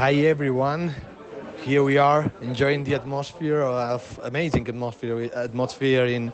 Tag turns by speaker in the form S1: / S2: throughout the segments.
S1: Hi everyone. Here we are enjoying the atmosphere of amazing atmosphere atmosphere in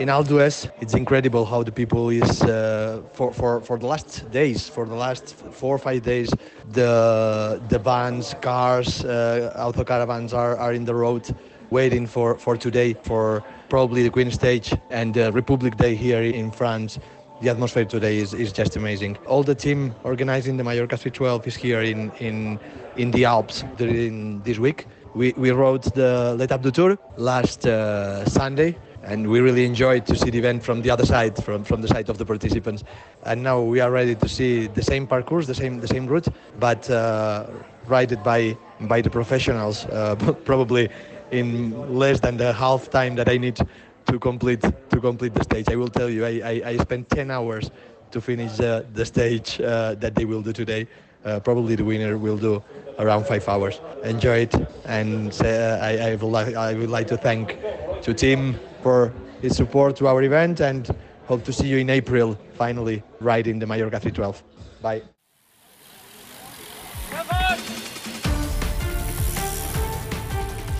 S1: in Aldues. It's incredible how the people is uh, for, for for the last days, for the last four or five days, the the vans, cars, uh, auto caravans are, are in the road waiting for, for today for probably the Queen Stage and uh, Republic Day here in France. The atmosphere today is, is just amazing. All the team organizing the Mallorca 312 is here in, in, in the Alps during this week. We, we rode the L'Etape du Tour last uh, Sunday and we really enjoyed to see the event from the other side, from, from the side of the participants. And now we are ready to see the same parcours, the same the same route, but uh, ridden by by the professionals, uh, probably in less than the half time that I need to complete to complete the stage. I will tell you, I, I, I spent 10 hours to finish uh, the stage uh, that they will do today. Uh, probably the winner will do around five hours. Enjoy it, and uh, I, I, would like, I would like to thank to Tim for his support to our event, and hope to see you in April. Finally, riding the Mallorca 312. Bye.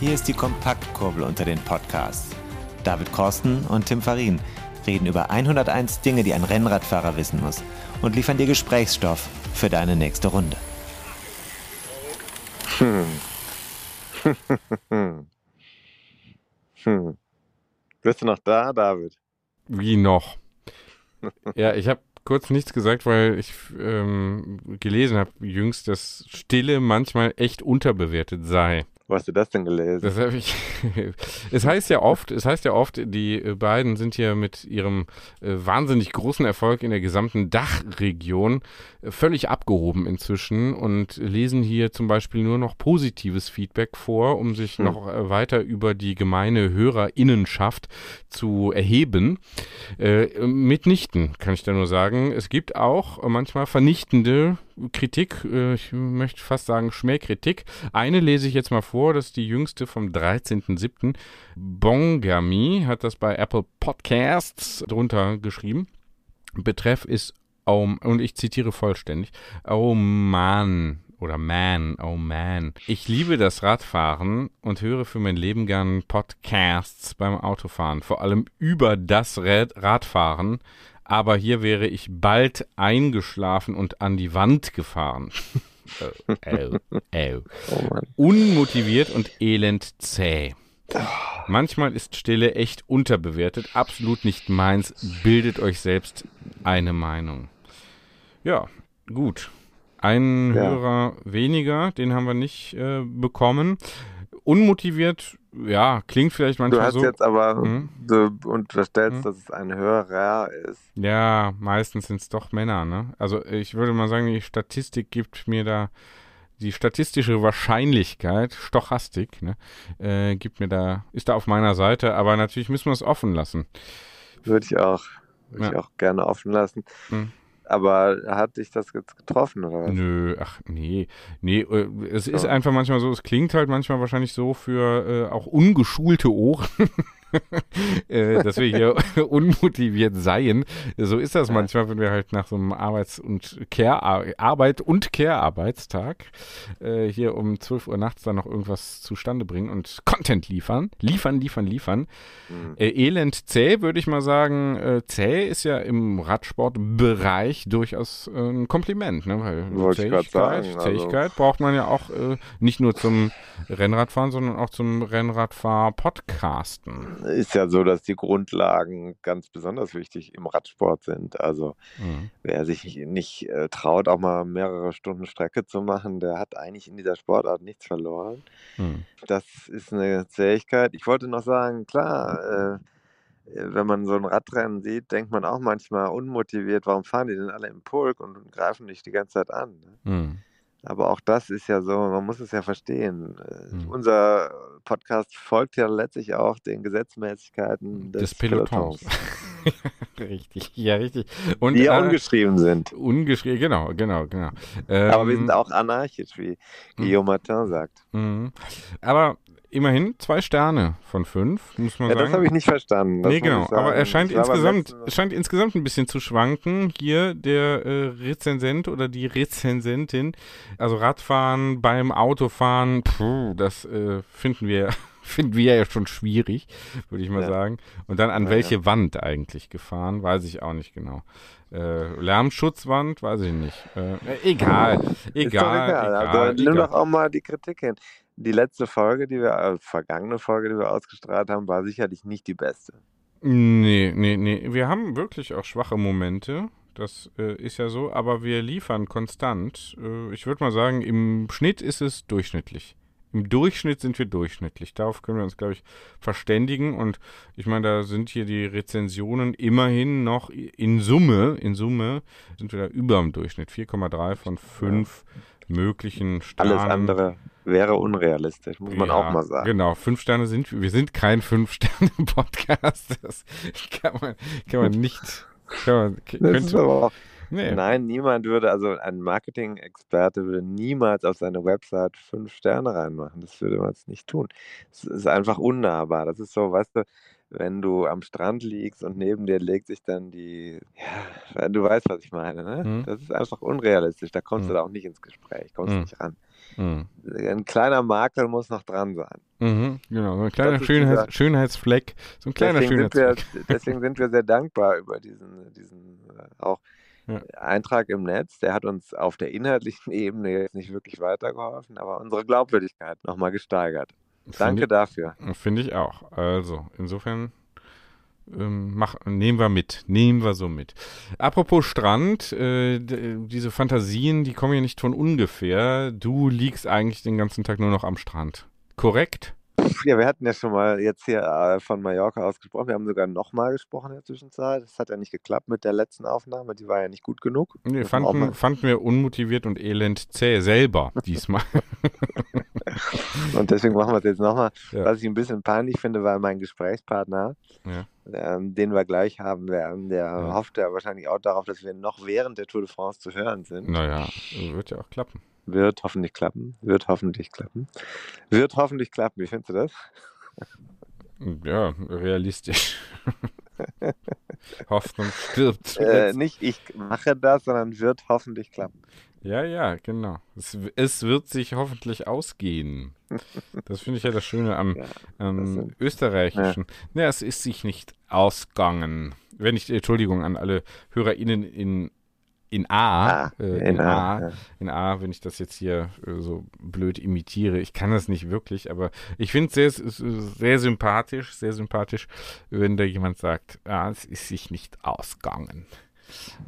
S2: Hier ist die Kompaktkurbel unter den Podcasts. David Korsten und Tim Farin reden über 101 Dinge, die ein Rennradfahrer wissen muss und liefern dir Gesprächsstoff für deine nächste Runde.
S3: Hm. hm. Bist du noch da, David?
S4: Wie noch? ja, ich habe kurz nichts gesagt, weil ich ähm, gelesen habe jüngst, dass Stille manchmal echt unterbewertet sei.
S3: Wo hast du das denn gelesen?
S4: Das habe ich. es heißt ja oft, es heißt ja oft, die äh, beiden sind hier mit ihrem äh, wahnsinnig großen Erfolg in der gesamten Dachregion äh, völlig abgehoben inzwischen und lesen hier zum Beispiel nur noch positives Feedback vor, um sich hm. noch äh, weiter über die gemeine Hörerinnenschaft zu erheben. Mitnichten, kann ich da nur sagen. Es gibt auch manchmal vernichtende Kritik, äh, ich möchte fast sagen Schmähkritik. Eine lese ich jetzt mal vor, das ist die jüngste vom 13.07. Bongami hat das bei Apple Podcasts drunter geschrieben. Betreff ist, oh, und ich zitiere vollständig, oh man, oder man, oh man. Ich liebe das Radfahren und höre für mein Leben gern Podcasts beim Autofahren, vor allem über das Radfahren, aber hier wäre ich bald eingeschlafen und an die Wand gefahren. oh, oh, oh. oh Unmotiviert und elend zäh. Manchmal ist Stille echt unterbewertet, absolut nicht meins. Bildet euch selbst eine Meinung. Ja, gut. Ein ja. Hörer weniger, den haben wir nicht äh, bekommen. Unmotiviert ja, klingt vielleicht manchmal so.
S3: Du hast
S4: so,
S3: jetzt aber, hm? du unterstellst, hm? dass es ein Hörer ist.
S4: Ja, meistens sind es doch Männer, ne? Also ich würde mal sagen, die Statistik gibt mir da, die statistische Wahrscheinlichkeit, Stochastik, ne, äh, gibt mir da, ist da auf meiner Seite, aber natürlich müssen wir es offen lassen.
S3: Würde ich auch, würde ja. ich auch gerne offen lassen. Hm. Aber hat dich das jetzt getroffen, oder was?
S4: Nö, ach nee. Nee, äh, es ist einfach manchmal so, es klingt halt manchmal wahrscheinlich so für äh, auch ungeschulte Ohren. äh, dass wir hier unmotiviert seien. So ist das manchmal, wenn wir halt nach so einem Arbeits- und Care Arbeit und Care-Arbeitstag äh, hier um 12 Uhr nachts dann noch irgendwas zustande bringen und Content liefern. Liefern, liefern, liefern. Mhm. Äh, elend zäh, würde ich mal sagen. Äh, zäh ist ja im Radsportbereich durchaus äh, ein Kompliment, ne? Weil Zähigkeit, sagen, also Zähigkeit braucht man ja auch äh, nicht nur zum Rennradfahren, sondern auch zum Rennradfahr-Podcasten
S3: ist ja so, dass die Grundlagen ganz besonders wichtig im Radsport sind. Also mhm. wer sich nicht äh, traut, auch mal mehrere Stunden Strecke zu machen, der hat eigentlich in dieser Sportart nichts verloren. Mhm. Das ist eine Zähigkeit. Ich wollte noch sagen, klar, äh, wenn man so ein Radrennen sieht, denkt man auch manchmal unmotiviert, warum fahren die denn alle im Pulk und greifen nicht die ganze Zeit an? Ne?
S4: Mhm.
S3: Aber auch das ist ja so, man muss es ja verstehen. Mhm. Unser Podcast folgt ja letztlich auch den Gesetzmäßigkeiten des, des Pelotons. Pelotons.
S4: richtig, ja, richtig.
S3: Und, die ja äh, ungeschrieben sind.
S4: Ungeschrieben, genau, genau, genau.
S3: Ähm, Aber wir sind ähm, auch anarchisch, wie hm. Guillaume Martin sagt.
S4: Mhm. Aber immerhin zwei Sterne von fünf, muss man
S3: ja,
S4: sagen.
S3: Das habe ich nicht verstanden.
S4: Nee, genau. Aber er scheint insgesamt, scheint insgesamt ein bisschen zu schwanken. Hier der äh, Rezensent oder die Rezensentin. Also Radfahren beim Autofahren, puh, das äh, finden wir finden wir ja schon schwierig, würde ich mal ja. sagen. Und dann an ja, welche ja. Wand eigentlich gefahren, weiß ich auch nicht genau. Äh, Lärmschutzwand, weiß ich nicht. Äh, egal, egal. egal,
S3: egal. Also, nimm doch auch mal die Kritik hin. Die letzte Folge, die wir, also vergangene Folge, die wir ausgestrahlt haben, war sicherlich nicht die beste.
S4: Nee, nee, nee. Wir haben wirklich auch schwache Momente. Das äh, ist ja so, aber wir liefern konstant. Äh, ich würde mal sagen, im Schnitt ist es durchschnittlich. Im Durchschnitt sind wir durchschnittlich. Darauf können wir uns, glaube ich, verständigen. Und ich meine, da sind hier die Rezensionen immerhin noch in Summe, in Summe sind wir da über dem Durchschnitt. 4,3 von 5 ja. möglichen Sternen.
S3: Alles andere wäre unrealistisch, muss man ja, auch mal sagen.
S4: Genau, fünf Sterne sind wir. Wir sind kein Fünf-Sterne-Podcast. Das kann man, kann man nicht. Kann man,
S3: könnte, Nee. Nein, niemand würde, also ein Marketing-Experte würde niemals auf seine Website fünf Sterne reinmachen. Das würde man jetzt nicht tun. Es ist einfach unnahbar. Das ist so, weißt du, wenn du am Strand liegst und neben dir legt sich dann die, ja, du weißt, was ich meine, ne? Mhm. Das ist einfach unrealistisch. Da kommst mhm. du da auch nicht ins Gespräch, kommst mhm. nicht ran. Mhm. Ein kleiner Makel muss noch dran sein.
S4: Mhm, genau, so ein kleiner Schönheits dieser, Schönheitsfleck. So ein kleiner
S3: deswegen
S4: Schönheitsfleck.
S3: Sind wir, deswegen sind wir sehr dankbar über diesen, diesen äh, auch ja. Eintrag im Netz, der hat uns auf der inhaltlichen Ebene jetzt nicht wirklich weitergeholfen, aber unsere Glaubwürdigkeit nochmal gesteigert. Danke
S4: ich,
S3: dafür.
S4: Finde ich auch. Also, insofern ähm, mach, nehmen wir mit. Nehmen wir so mit. Apropos Strand, äh, diese Fantasien, die kommen ja nicht von ungefähr. Du liegst eigentlich den ganzen Tag nur noch am Strand. Korrekt?
S3: Ja, wir hatten ja schon mal jetzt hier äh, von Mallorca aus gesprochen. Wir haben sogar nochmal gesprochen in der Zwischenzeit. Das hat ja nicht geklappt mit der letzten Aufnahme. Die war ja nicht gut genug.
S4: Nee, fanden, fanden wir unmotiviert und elend zäh selber diesmal.
S3: und deswegen machen wir es jetzt nochmal. Ja. Was ich ein bisschen peinlich finde, weil mein Gesprächspartner, ja. ähm, den wir gleich haben werden, der ja. hofft ja wahrscheinlich auch darauf, dass wir noch während der Tour de France zu hören sind.
S4: Naja, wird ja auch klappen.
S3: Wird hoffentlich klappen. Wird hoffentlich klappen. Wird hoffentlich klappen. Wie findest du das?
S4: Ja, realistisch. Hoffnung stirbt.
S3: Äh, nicht ich mache das, sondern wird hoffentlich klappen.
S4: Ja, ja, genau. Es, es wird sich hoffentlich ausgehen. Das finde ich ja das Schöne am ja, ähm, Österreichischen. Ja. ja, es ist sich nicht ausgegangen. Wenn ich, Entschuldigung an alle HörerInnen in in A, ah, äh, in, in, A, A ja. in A, wenn ich das jetzt hier äh, so blöd imitiere. Ich kann das nicht wirklich, aber ich finde es sehr, sehr sympathisch, sehr sympathisch, wenn da jemand sagt, ah, es ist sich nicht ausgegangen.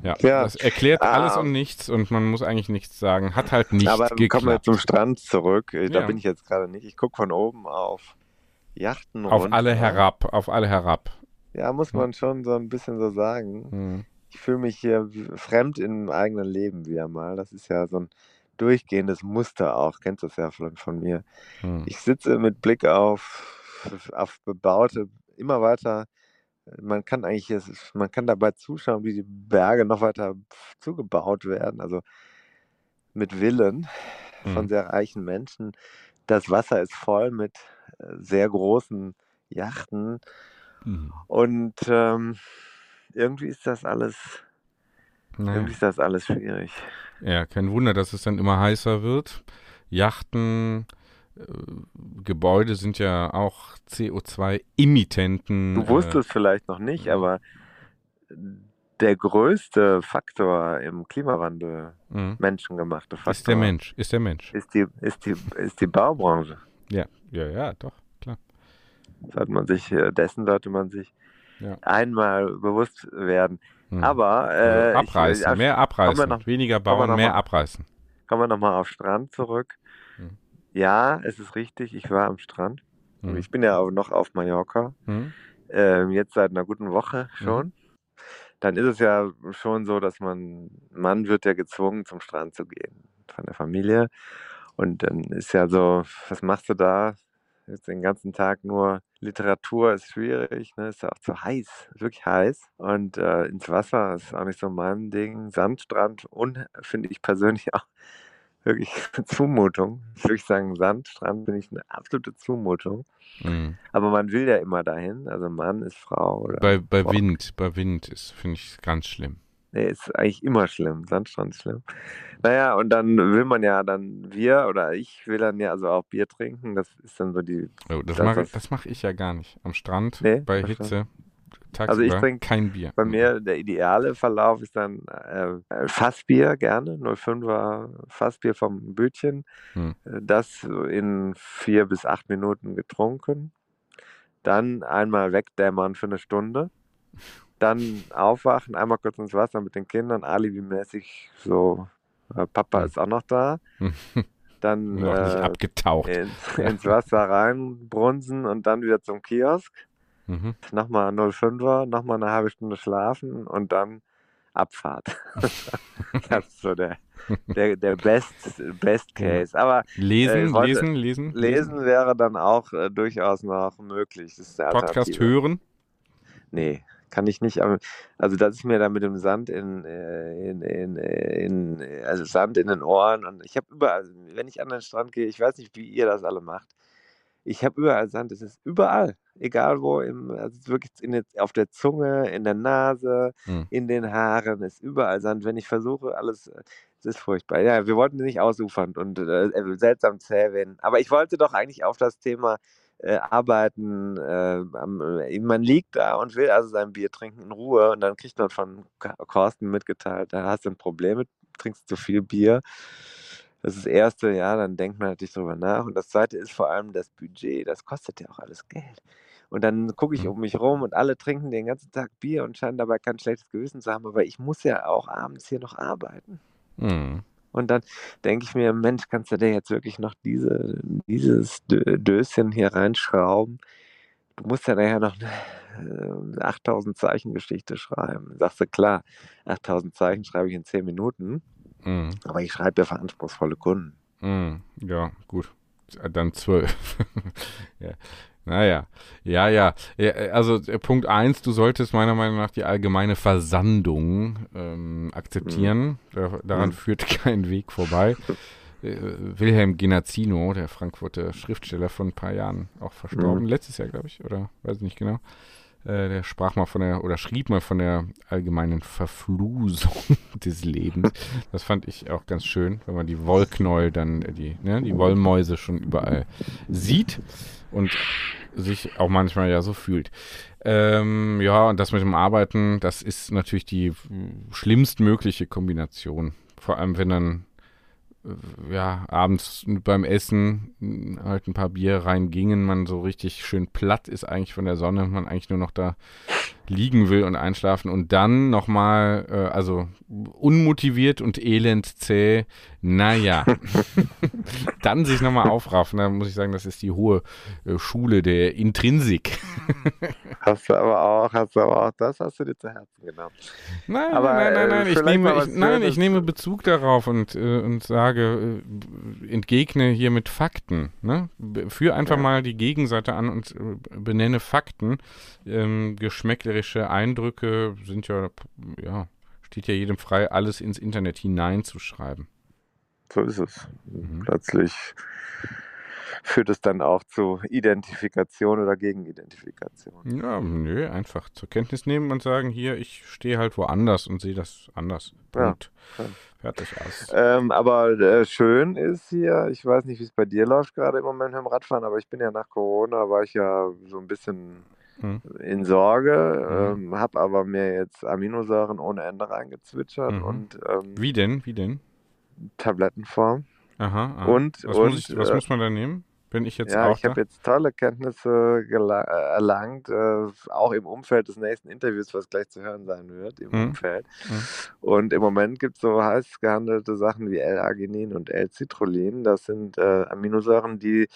S4: Ja, ja, das erklärt ah, alles und nichts und man muss eigentlich nichts sagen. Hat halt nicht aber geklappt.
S3: kommen wir zum Strand zurück. Äh, da ja. bin ich jetzt gerade nicht. Ich gucke von oben auf Yachten
S4: Auf runter. alle herab, auf alle herab.
S3: Ja, muss man schon so ein bisschen so sagen. Hm ich fühle mich hier fremd im eigenen Leben wieder mal. Das ist ja so ein durchgehendes Muster auch. Kennst du das ja von, von mir. Hm. Ich sitze mit Blick auf, auf bebaute, immer weiter. Man kann eigentlich, man kann dabei zuschauen, wie die Berge noch weiter zugebaut werden. Also mit Willen von hm. sehr reichen Menschen. Das Wasser ist voll mit äh, sehr großen Yachten. Hm. Und ähm, irgendwie ist das alles, naja. irgendwie ist das alles schwierig.
S4: Ja, kein Wunder, dass es dann immer heißer wird. Yachten, Gebäude sind ja auch CO2-Emittenten.
S3: Du wusstest äh, vielleicht noch nicht, aber der größte Faktor im Klimawandel, mhm. menschengemachte Faktor,
S4: ist der Mensch. Ist der Mensch.
S3: Ist die, ist die, ist die Baubranche.
S4: Ja, ja, ja, doch, klar.
S3: Sollte man sich, äh, dessen sollte man sich ja. einmal bewusst werden. Hm. Aber
S4: äh, also abreißen, ich, also, mehr abreißen, noch, weniger bauen, mehr abreißen.
S3: Kommen wir nochmal auf Strand zurück. Hm. Ja, es ist richtig, ich war am Strand. Hm. Ich bin ja auch noch auf Mallorca. Hm. ähm, jetzt seit einer guten Woche mhm. schon. Mhm. Dann ist es ja schon so, dass man, Mann wird ja gezwungen, zum Strand zu gehen von der Familie. Und dann ist ja so, was machst du da? Jetzt den ganzen Tag nur Literatur ist schwierig, ne? ist ja auch zu heiß, wirklich heiß. Und äh, ins Wasser ist auch nicht so mein Ding. Sandstrand und finde ich persönlich auch wirklich eine Zumutung. Ich würde sagen, Sandstrand finde ich eine absolute Zumutung. Mhm. Aber man will ja immer dahin. Also Mann ist Frau. Oder
S4: bei bei Wind, bei Wind ist, finde ich ganz schlimm.
S3: Nee, ist eigentlich immer schlimm. Sandstrand ist schlimm. Naja, und dann will man ja dann, wir oder ich will dann ja also auch Bier trinken. Das ist dann so die.
S4: Oh, das, das mache mach ich ja gar nicht. Am Strand, nee, bei Hitze. Tagsüber also ich trinke kein Bier.
S3: Bei mir der ideale Verlauf ist dann äh, Fassbier gerne, 05er Fassbier vom Bütchen. Hm. Äh, das in vier bis acht Minuten getrunken. Dann einmal wegdämmern für eine Stunde dann aufwachen, einmal kurz ins Wasser mit den Kindern, alibimäßig so, äh, Papa ist auch noch da. Dann
S4: noch äh, abgetaucht.
S3: Ins, ins Wasser reinbrunsen und dann wieder zum Kiosk. Mhm. Nochmal 05er, nochmal eine halbe Stunde schlafen und dann Abfahrt. das ist so der, der, der Best, Best Case. Aber
S4: lesen, äh, lesen, lesen,
S3: lesen. wäre dann auch äh, durchaus noch möglich.
S4: Podcast hören?
S3: Nee, kann ich nicht, also das ist mir da mit dem Sand in, äh, in, in, in, also Sand in den Ohren und ich habe überall, wenn ich an den Strand gehe, ich weiß nicht, wie ihr das alle macht, ich habe überall Sand, es ist überall, egal wo, im, also wirklich in, auf der Zunge, in der Nase, hm. in den Haaren, ist überall Sand. Wenn ich versuche, alles, es ist furchtbar. Ja, wir wollten nicht ausufern und äh, seltsam zäh werden, aber ich wollte doch eigentlich auf das Thema äh, arbeiten. Äh, man liegt da und will also sein Bier trinken in Ruhe und dann kriegt man von Carsten mitgeteilt, da hast du ein Problem mit, trinkst zu viel Bier. Das ist das Erste, ja, dann denkt man natürlich drüber nach. Und das Zweite ist vor allem das Budget. Das kostet ja auch alles Geld. Und dann gucke ich mhm. um mich rum und alle trinken den ganzen Tag Bier und scheinen dabei kein schlechtes Gewissen zu haben. Aber ich muss ja auch abends hier noch arbeiten. Mhm. Und dann denke ich mir, Mensch, kannst du dir jetzt wirklich noch diese, dieses Döschen hier reinschrauben? Du musst ja nachher noch eine 8000 äh, Zeichen Geschichte schreiben. Sagst du, klar, 8000 Zeichen schreibe ich in 10 Minuten, mhm. aber ich schreibe ja für anspruchsvolle Kunden.
S4: Mhm. Ja, gut. Dann 12. ja. Naja, ja, ja. Also äh, Punkt eins, du solltest meiner Meinung nach die allgemeine Versandung ähm, akzeptieren. Mhm. daran mhm. führt kein Weg vorbei. Äh, Wilhelm Genazzino, der Frankfurter Schriftsteller von ein paar Jahren auch verstorben, mhm. letztes Jahr, glaube ich, oder weiß ich nicht genau. Äh, der sprach mal von der oder schrieb mal von der allgemeinen Verflusung des Lebens. Das fand ich auch ganz schön, wenn man die Wollknäuel dann, äh, die, ne, die Wollmäuse schon überall sieht und sich auch manchmal ja so fühlt. Ähm, ja, und das mit dem Arbeiten, das ist natürlich die schlimmstmögliche Kombination. Vor allem, wenn dann ja, abends beim Essen halt ein paar Bier reingingen, man so richtig schön platt ist eigentlich von der Sonne, man eigentlich nur noch da liegen will und einschlafen und dann nochmal, äh, also unmotiviert und elend zäh, naja, dann sich nochmal aufraffen, da muss ich sagen, das ist die hohe äh, Schule der Intrinsik.
S3: hast du aber auch, hast du aber auch, das hast du dir zu Herzen genommen.
S4: Nein, aber, nein, nein, nein, äh, ich nehme, ich, nein, ich nehme Bezug darauf und, äh, und sage, äh, entgegne hier mit Fakten, ne? Führ einfach ja. mal die Gegenseite an und benenne Fakten, ähm, Geschmäckle künstlerische Eindrücke sind ja, ja, steht ja jedem frei, alles ins Internet hineinzuschreiben.
S3: So ist es. Mhm. Plötzlich führt es dann auch zu Identifikation oder Gegenidentifikation.
S4: Ja, nö, einfach zur Kenntnis nehmen und sagen, hier, ich stehe halt woanders und sehe das anders. Punkt. Ja, Fertig aus.
S3: Ähm, aber äh, schön ist hier, ich weiß nicht, wie es bei dir läuft gerade im Moment beim Radfahren, aber ich bin ja nach Corona, war ich ja so ein bisschen hm. in Sorge, mhm. ähm, habe aber mir jetzt Aminosäuren ohne Ende reingezwitschert mhm. und ähm,
S4: wie denn, wie denn?
S3: Tablettenform.
S4: Aha. aha.
S3: Und,
S4: was,
S3: und
S4: muss, ich, was äh, muss man da nehmen? Bin ich jetzt
S3: ja,
S4: auch
S3: ich habe jetzt tolle Kenntnisse äh, erlangt, äh, auch im Umfeld des nächsten Interviews, was gleich zu hören sein wird, im
S4: Mhm.
S3: Umfeld.
S4: Mhm.
S3: Und im Moment gibt es so heiß gehandelte Sachen wie L-Arginin und L-Citrullin. Das sind äh, Aminosäuren, die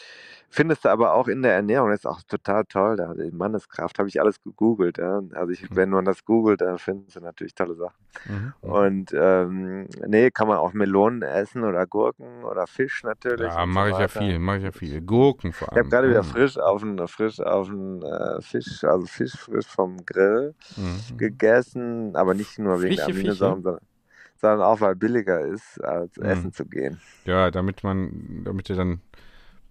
S3: findest du aber auch in der Ernährung. Das ist auch total toll. Da, die Manneskraft habe ich alles gegoogelt. Ja. Also ich,
S4: Mhm.
S3: wenn man das googelt, dann findest du natürlich tolle Sachen.
S4: Mhm.
S3: Und ähm, nee, kann man auch Melonen essen oder Gurken oder Fisch natürlich.
S4: Ja,
S3: und so
S4: mache ich ja viel, mache ich ja viel. Gurken vor
S3: Ich habe
S4: allem.
S3: gerade wieder
S4: Mhm.
S3: frisch auf einen frisch auf einen äh, Fisch, also Fisch frisch vom Grill
S4: Mhm.
S3: gegessen, aber nicht nur wegen der
S4: Frische
S3: Aminosäuren, sondern, sondern auch weil billiger ist, als
S4: Mhm.
S3: essen zu gehen.
S4: Ja, damit man, damit du dann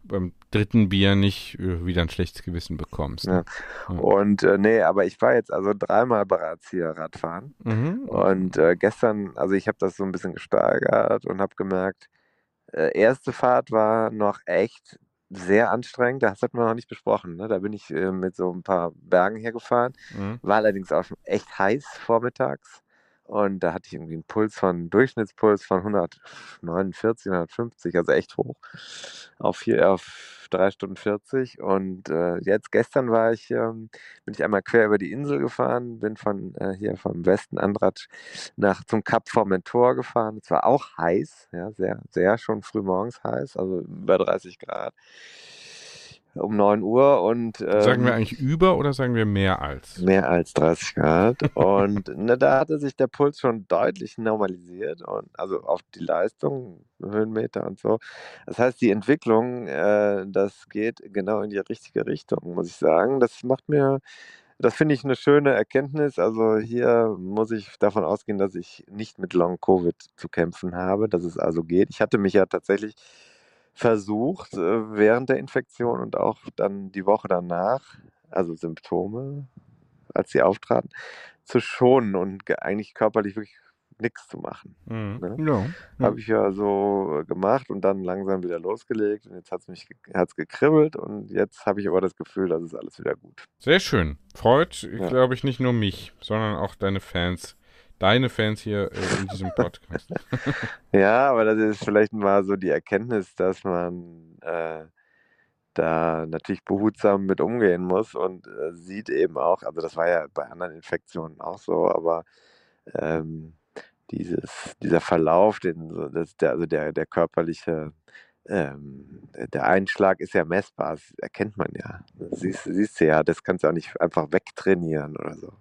S4: beim dritten Bier nicht äh, wieder ein schlechtes Gewissen bekommst.
S3: Ja.
S4: ne? Ja.
S3: Und äh, nee, aber ich war jetzt also dreimal bereits hier Radfahren.
S4: Mhm.
S3: Und äh, gestern, also ich habe das so ein bisschen gesteigert und habe gemerkt, äh, erste Fahrt war noch echt sehr anstrengend. Das hat man noch nicht besprochen. Ne? Da bin ich äh, mit so ein paar Bergen hier gefahren.
S4: Mhm.
S3: War allerdings auch schon echt heiß vormittags. Und da hatte ich irgendwie einen Puls von, Durchschnittspuls von 149, 150, also echt hoch. Auf vier, auf drei Stunden 40. Und äh, jetzt gestern war ich, ähm, bin ich einmal quer über die Insel gefahren, bin von äh, hier vom Westen Andratsch nach zum Kap Formentor gefahren. Es war auch heiß, ja, sehr, sehr schon früh morgens heiß, also über 30 Grad um 9 Uhr und
S4: Sagen wir
S3: ähm,
S4: eigentlich über oder sagen wir mehr als?
S3: Mehr als 30 Grad. Und ne, da hatte sich der Puls schon deutlich normalisiert und also auf die Leistung, Höhenmeter und so. Das heißt, die Entwicklung, äh, das geht genau in die richtige Richtung, muss ich sagen. Das macht mir, das finde ich eine schöne Erkenntnis. Also hier muss ich davon ausgehen, dass ich nicht mit Long Covid zu kämpfen habe, dass es also geht. Ich hatte mich ja tatsächlich versucht, äh, während der Infektion und auch dann die Woche danach, also Symptome, als sie auftraten, zu schonen und ge- eigentlich körperlich wirklich nichts zu machen.
S4: Mhm.
S3: Ne?
S4: Ja. Ja.
S3: Habe ich ja so gemacht und dann langsam wieder losgelegt und jetzt hat es mich hat's gekribbelt und jetzt habe ich aber das Gefühl, dass es alles wieder gut.
S4: Sehr schön. Freut,
S3: Ja.
S4: glaube ich, nicht nur mich, sondern auch deine Fans. Deine Fans hier äh, in diesem Podcast.
S3: Ja, aber das ist vielleicht mal so die Erkenntnis, dass man äh, da natürlich behutsam mit umgehen muss und äh, sieht eben auch, also das war ja bei anderen Infektionen auch so, aber ähm, dieses, dieser Verlauf, den, das, der, also der, der körperliche, ähm, der Einschlag ist ja messbar, das erkennt man ja. Das siehst, siehst du ja, das kannst du auch nicht einfach wegtrainieren oder so.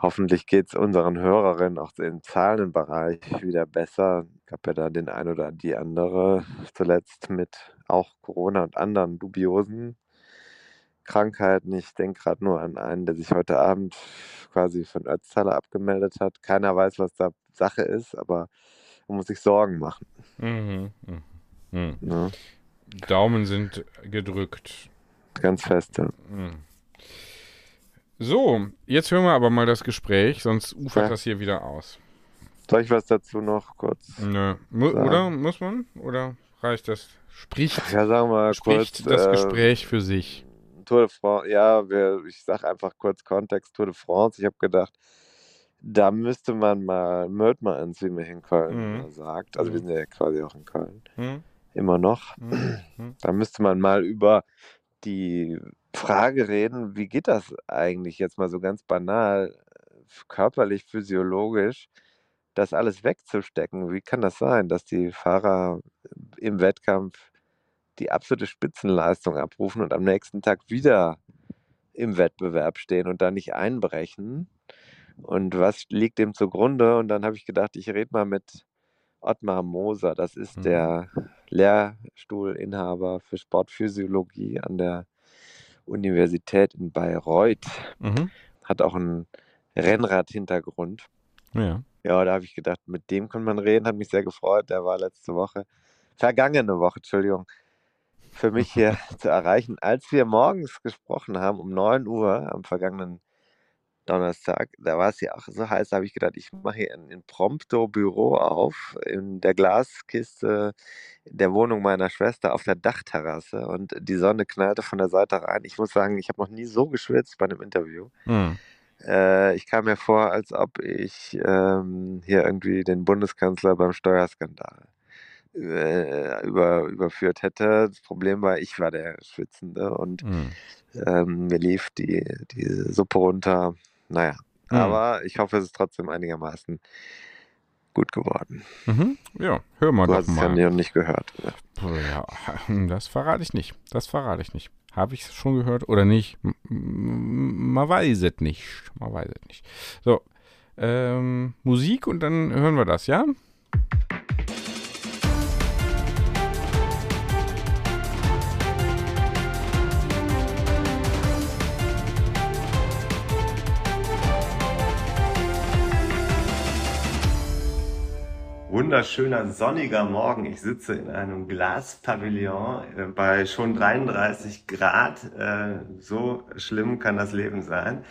S3: Hoffentlich geht es unseren Hörerinnen auch im Zahlenbereich wieder besser. Ich habe ja da den ein oder die andere zuletzt mit auch Corona und anderen dubiosen Krankheiten. Ich denke gerade nur an einen, der sich heute Abend quasi von Ötztaler abgemeldet hat. Keiner weiß, was da Sache ist, aber man muss sich Sorgen machen.
S4: Mhm. Mhm. Mhm.
S3: Ne?
S4: Daumen sind gedrückt.
S3: Ganz feste.
S4: Mhm. So, jetzt hören wir aber mal das Gespräch, sonst ufert
S3: Ja.
S4: das hier wieder aus.
S3: Soll ich was dazu noch kurz?
S4: Nö. Mu
S3: Sagen.
S4: oder muss man? Oder reicht das? Spricht,
S3: Ja, sagen wir mal
S4: spricht
S3: kurz.
S4: das
S3: äh,
S4: Gespräch für sich.
S3: Tour de France, ja, wir, ich sage einfach kurz Kontext Tour de France. Ich habe gedacht, da müsste man mal Mödmans, wie man in Köln
S4: Mhm.
S3: äh, sagt. Also wir
S4: Mhm.
S3: sind ja quasi auch in Köln.
S4: Hm?
S3: Immer noch.
S4: Hm? Hm?
S3: Da müsste man mal über die Frage reden, wie geht das eigentlich jetzt mal so ganz banal, körperlich, physiologisch, das alles wegzustecken? Wie kann das sein, dass die Fahrer im Wettkampf die absolute Spitzenleistung abrufen und am nächsten Tag wieder im Wettbewerb stehen und da nicht einbrechen? Und was liegt dem zugrunde? Und dann habe ich gedacht, ich rede mal mit Ottmar Moser. Das ist
S4: Mhm.
S3: der Lehrstuhlinhaber für Sportphysiologie an der Universität in Bayreuth.
S4: Mhm.
S3: Hat auch einen Rennrad-Hintergrund.
S4: Ja.
S3: Ja, da habe ich gedacht, mit dem kann man reden. Hat mich sehr gefreut. Der war letzte Woche, vergangene Woche, Entschuldigung, für mich hier zu erreichen. Als wir morgens gesprochen haben, um 9 Uhr am vergangenen Donnerstag, da war es ja auch so heiß, da habe ich gedacht, ich mache hier ein imprompto Büro auf in der Glaskiste der Wohnung meiner Schwester auf der Dachterrasse und die Sonne knallte von der Seite rein. Ich muss sagen, ich habe noch nie so geschwitzt bei einem Interview.
S4: Hm.
S3: Äh, ich kam mir vor, als ob ich ähm, hier irgendwie den Bundeskanzler beim Steuerskandal äh, über, überführt hätte. Das Problem war, ich war der Schwitzende und mhm. ähm, mir lief die, die Suppe runter. Naja, mhm. aber ich hoffe, es ist trotzdem einigermaßen gut geworden.
S4: Mhm. Ja, hör mal
S3: du
S4: doch
S3: hast
S4: mal.
S3: es ja nicht gehört.
S4: Ja, das verrate ich nicht. Das verrate ich nicht. Habe ich es schon gehört oder nicht? Man weiß es nicht. Man weiß es nicht. So, ähm, Musik und dann hören wir das, ja?
S5: Wunderschöner sonniger Morgen. Ich sitze in einem Glaspavillon äh, bei schon 33 Grad. Äh, so schlimm kann das Leben sein.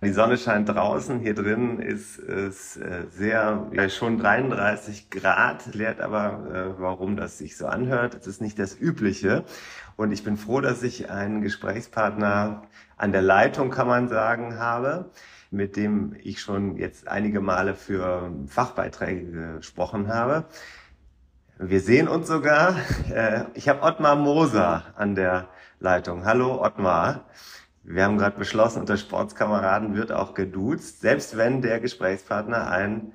S5: Die Sonne scheint draußen. Hier drin ist es äh, sehr, schon 33 Grad. Lehrt aber, warum das sich so anhört. Es ist nicht das Übliche. Und ich bin froh, dass ich einen Gesprächspartner an der Leitung, kann man sagen, habe mit dem ich schon jetzt einige Male für Fachbeiträge gesprochen habe. Wir sehen uns sogar. Äh, ich habe Ottmar Moser an der Leitung. Hallo Ottmar. Wir haben gerade beschlossen, unter Sportskameraden wird auch geduzt, selbst wenn der Gesprächspartner ein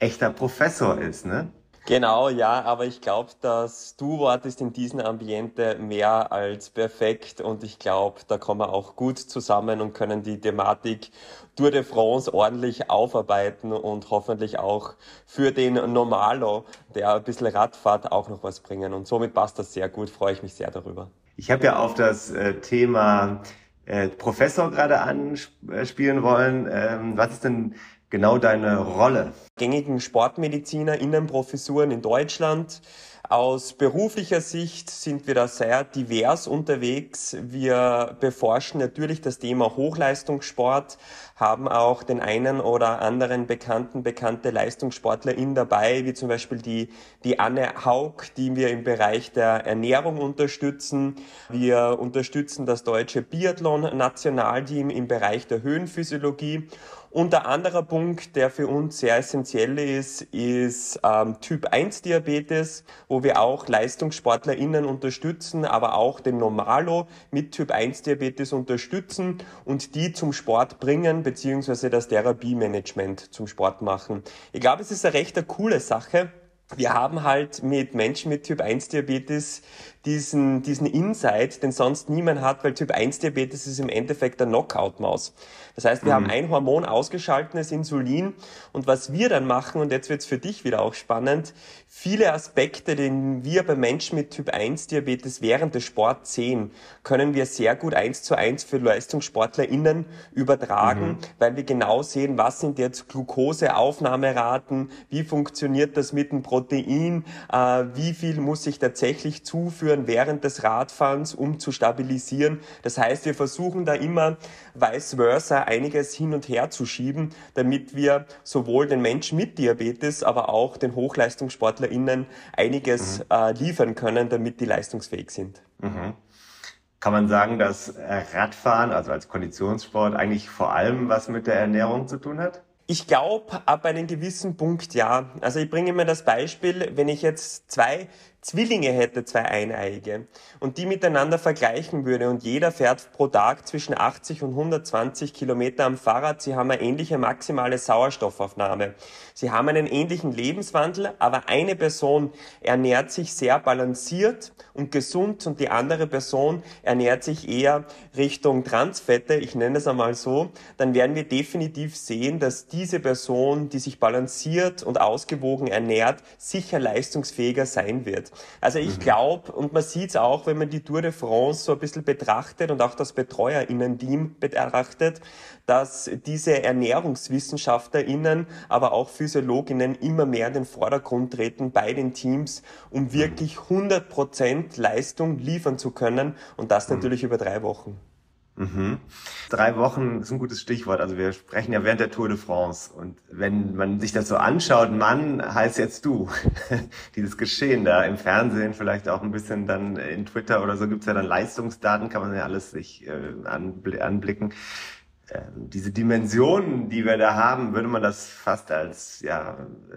S5: echter Professor ist, ne?
S6: Genau, ja, aber ich glaube, das Du-Wort ist in diesem Ambiente mehr als perfekt und ich glaube, da kommen wir auch gut zusammen und können die Thematik Tour de France ordentlich aufarbeiten und hoffentlich auch für den Normalo, der ein bisschen Radfahrt, auch noch was bringen. Und somit passt das sehr gut, freue ich mich sehr darüber.
S5: Ich habe ja auf das äh, Thema äh, Professor gerade anspielen wollen. Ähm, was ist denn genau deine Rolle?
S6: Gängigen Sportmediziner, Innenprofessuren in Deutschland. Aus beruflicher Sicht sind wir da sehr divers unterwegs. Wir beforschen natürlich das Thema Hochleistungssport, haben auch den einen oder anderen bekannten, bekannte Leistungssportlerin dabei, wie zum Beispiel die, die Anne Haug, die wir im Bereich der Ernährung unterstützen. Wir unterstützen das deutsche Biathlon-Nationalteam im Bereich der Höhenphysiologie und der andere Punkt, der für uns sehr essentiell ist, ist ähm, Typ 1 Diabetes, wo wir auch LeistungssportlerInnen unterstützen, aber auch den Normalo mit Typ 1 Diabetes unterstützen und die zum Sport bringen, beziehungsweise das Therapiemanagement zum Sport machen. Ich glaube, es ist eine recht eine coole Sache. Wir haben halt mit Menschen mit Typ 1 Diabetes diesen, diesen Insight, den sonst niemand hat, weil Typ 1 Diabetes ist im Endeffekt der Knockout-Maus. Das heißt, wir mhm. haben ein Hormon ausgeschaltet, das Insulin. Und was wir dann machen, und jetzt wird's für dich wieder auch spannend, viele Aspekte, den wir bei Menschen mit Typ 1 Diabetes während des Sports sehen, können wir sehr gut eins zu eins für LeistungssportlerInnen übertragen, mhm. weil wir genau sehen, was sind jetzt Glukoseaufnahmeraten, wie funktioniert das mit dem Protein, äh, wie viel muss ich tatsächlich zuführen während des Radfahrens, um zu stabilisieren. Das heißt, wir versuchen da immer vice versa einiges hin und her zu schieben, damit wir sowohl den Menschen mit Diabetes, aber auch den HochleistungssportlerInnen einiges mhm. äh, liefern können, damit die leistungsfähig sind.
S5: Mhm. Kann man sagen, dass Radfahren, also als Konditionssport, eigentlich vor allem was mit der Ernährung zu tun hat?
S6: Ich glaube, ab einem gewissen Punkt ja. Also ich bringe mir das Beispiel, wenn ich jetzt zwei Zwillinge hätte, zwei Eineige, und die miteinander vergleichen würde und jeder fährt pro Tag zwischen 80 und 120 Kilometer am Fahrrad, sie haben eine ähnliche maximale Sauerstoffaufnahme. Sie haben einen ähnlichen Lebenswandel, aber eine Person ernährt sich sehr balanciert und gesund und die andere Person ernährt sich eher Richtung Transfette, ich nenne es einmal so, dann werden wir definitiv sehen, dass diese Person, die sich balanciert und ausgewogen ernährt, sicher leistungsfähiger sein wird. Also ich mhm. glaube, und man sieht es auch, wenn man die Tour de France so ein bisschen betrachtet und auch das BetreuerInnen-Team betrachtet, dass diese ErnährungswissenschaftlerInnen, aber auch PhysiologInnen immer mehr in den Vordergrund treten bei den Teams, um mhm. wirklich 100 Prozent Leistung liefern zu können und das mhm. natürlich über drei Wochen.
S5: Mhm. Drei Wochen ist ein gutes Stichwort. Also wir sprechen ja während der Tour de France. Und wenn man sich das so anschaut, Mann heißt jetzt du. Dieses Geschehen da im Fernsehen, vielleicht auch ein bisschen dann in Twitter oder so gibt's ja dann Leistungsdaten, kann man ja alles sich äh, anblicken. Ähm, diese Dimensionen, die wir da haben, würde man das fast als ja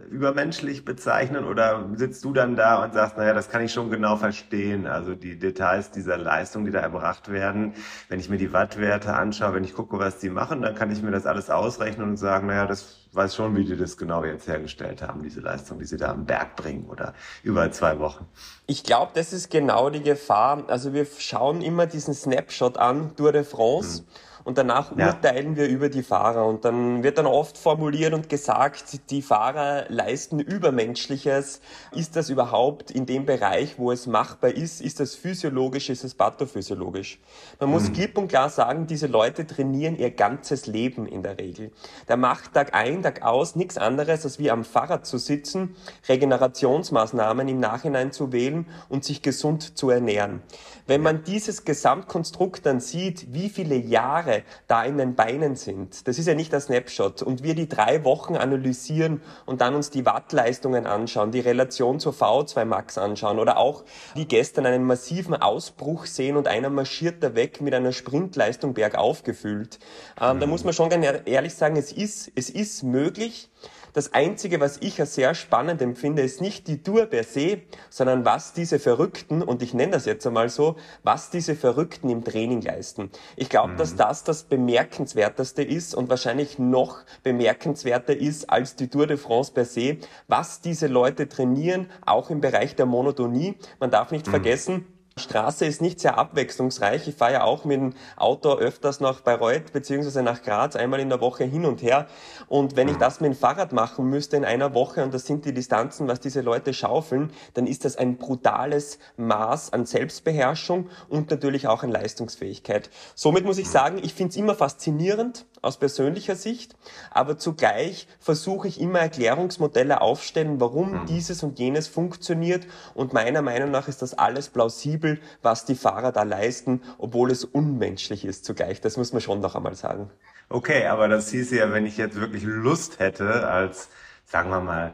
S5: übermenschlich bezeichnen oder sitzt du dann da und sagst, naja, das kann ich schon genau verstehen, also die Details dieser Leistung, die da erbracht werden, wenn ich mir die Wattwerte anschaue, wenn ich gucke, was die machen, dann kann ich mir das alles ausrechnen und sagen, naja, das weiß schon, wie die das genau jetzt hergestellt haben, diese Leistung, die sie da am Berg bringen oder über zwei Wochen.
S6: Ich glaube, das ist genau die Gefahr. Also wir schauen immer diesen Snapshot an, Tour de France. Hm und danach ja. urteilen wir über die Fahrer. Und dann wird dann oft formuliert und gesagt, die Fahrer leisten Übermenschliches. Ist das überhaupt in dem Bereich, wo es machbar ist? Ist das physiologisch? Ist es pathophysiologisch? Man muss mhm. klipp und klar sagen, diese Leute trainieren ihr ganzes Leben in der Regel. Der macht Tag ein, Tag aus nichts anderes, als wie am Fahrrad zu sitzen, Regenerationsmaßnahmen im Nachhinein zu wählen und sich gesund zu ernähren. Wenn man dieses Gesamtkonstrukt dann sieht, wie viele Jahre da in den Beinen sind, das ist ja nicht der Snapshot, und wir die drei Wochen analysieren und dann uns die Wattleistungen anschauen, die Relation zur VO2 Max anschauen oder auch wie gestern einen massiven Ausbruch sehen und einer marschiert da weg mit einer Sprintleistung bergauf gefüllt, ähm, mhm. da muss man schon ganz ehrlich sagen, es ist, es ist möglich, das Einzige, was ich als sehr spannend empfinde, ist nicht die Tour per se, sondern was diese Verrückten, und ich nenne das jetzt einmal so, was diese Verrückten im Training leisten. Ich glaube, mhm. dass das das Bemerkenswerteste ist und wahrscheinlich noch bemerkenswerter ist als die Tour de France per se, was diese Leute trainieren, auch im Bereich der Monotonie. Man darf nicht mhm. vergessen, Straße ist nicht sehr abwechslungsreich. Ich fahre ja auch mit dem Auto öfters nach Bayreuth beziehungsweise nach Graz einmal in der Woche hin und her. Und wenn ich das mit dem Fahrrad machen müsste in einer Woche, und das sind die Distanzen, was diese Leute schaufeln, dann ist das ein brutales Maß an Selbstbeherrschung und natürlich auch an Leistungsfähigkeit. Somit muss ich sagen, ich finde es immer faszinierend aus persönlicher Sicht, aber zugleich versuche ich immer Erklärungsmodelle aufstellen, warum mhm. dieses und jenes funktioniert. Und meiner Meinung nach ist das alles plausibel was die Fahrer da leisten, obwohl es unmenschlich ist zugleich. Das muss man schon noch einmal sagen.
S5: Okay, aber das hieße ja, wenn ich jetzt wirklich Lust hätte, als, sagen wir mal,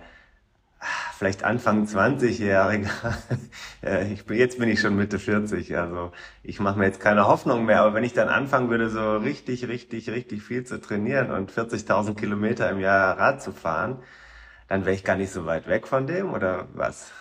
S5: vielleicht Anfang 20-Jähriger, ich bin, jetzt bin ich schon Mitte 40, also ich mache mir jetzt keine Hoffnung mehr, aber wenn ich dann anfangen würde, so richtig, richtig, richtig viel zu trainieren und 40.000 Kilometer im Jahr Rad zu fahren, dann wäre ich gar nicht so weit weg von dem, oder was?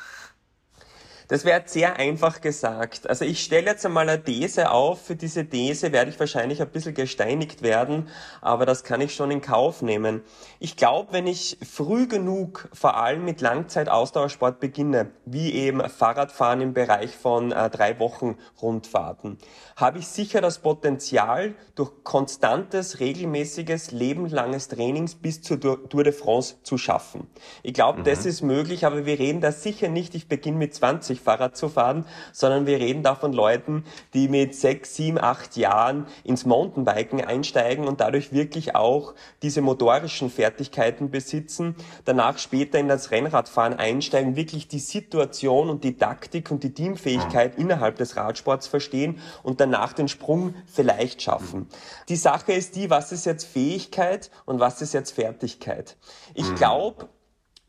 S6: Das wäre sehr einfach gesagt. Also ich stelle jetzt einmal eine These auf. Für diese These werde ich wahrscheinlich ein bisschen gesteinigt werden, aber das kann ich schon in Kauf nehmen. Ich glaube, wenn ich früh genug vor allem mit Langzeitausdauersport beginne, wie eben Fahrradfahren im Bereich von äh, drei Wochen Rundfahrten, habe ich sicher das Potenzial, durch konstantes, regelmäßiges, lebenlanges Trainings bis zur Tour de France zu schaffen. Ich glaube, mhm. das ist möglich, aber wir reden da sicher nicht, ich beginne mit 20 Fahrrad zu fahren, sondern wir reden da von Leuten, die mit sechs, sieben, acht Jahren ins Mountainbiken einsteigen und dadurch wirklich auch diese motorischen Fertigkeiten besitzen, danach später in das Rennradfahren einsteigen, wirklich die Situation und die Taktik und die Teamfähigkeit innerhalb des Radsports verstehen und danach den Sprung vielleicht schaffen. Die Sache ist die, was ist jetzt Fähigkeit und was ist jetzt Fertigkeit? Ich mhm. glaube,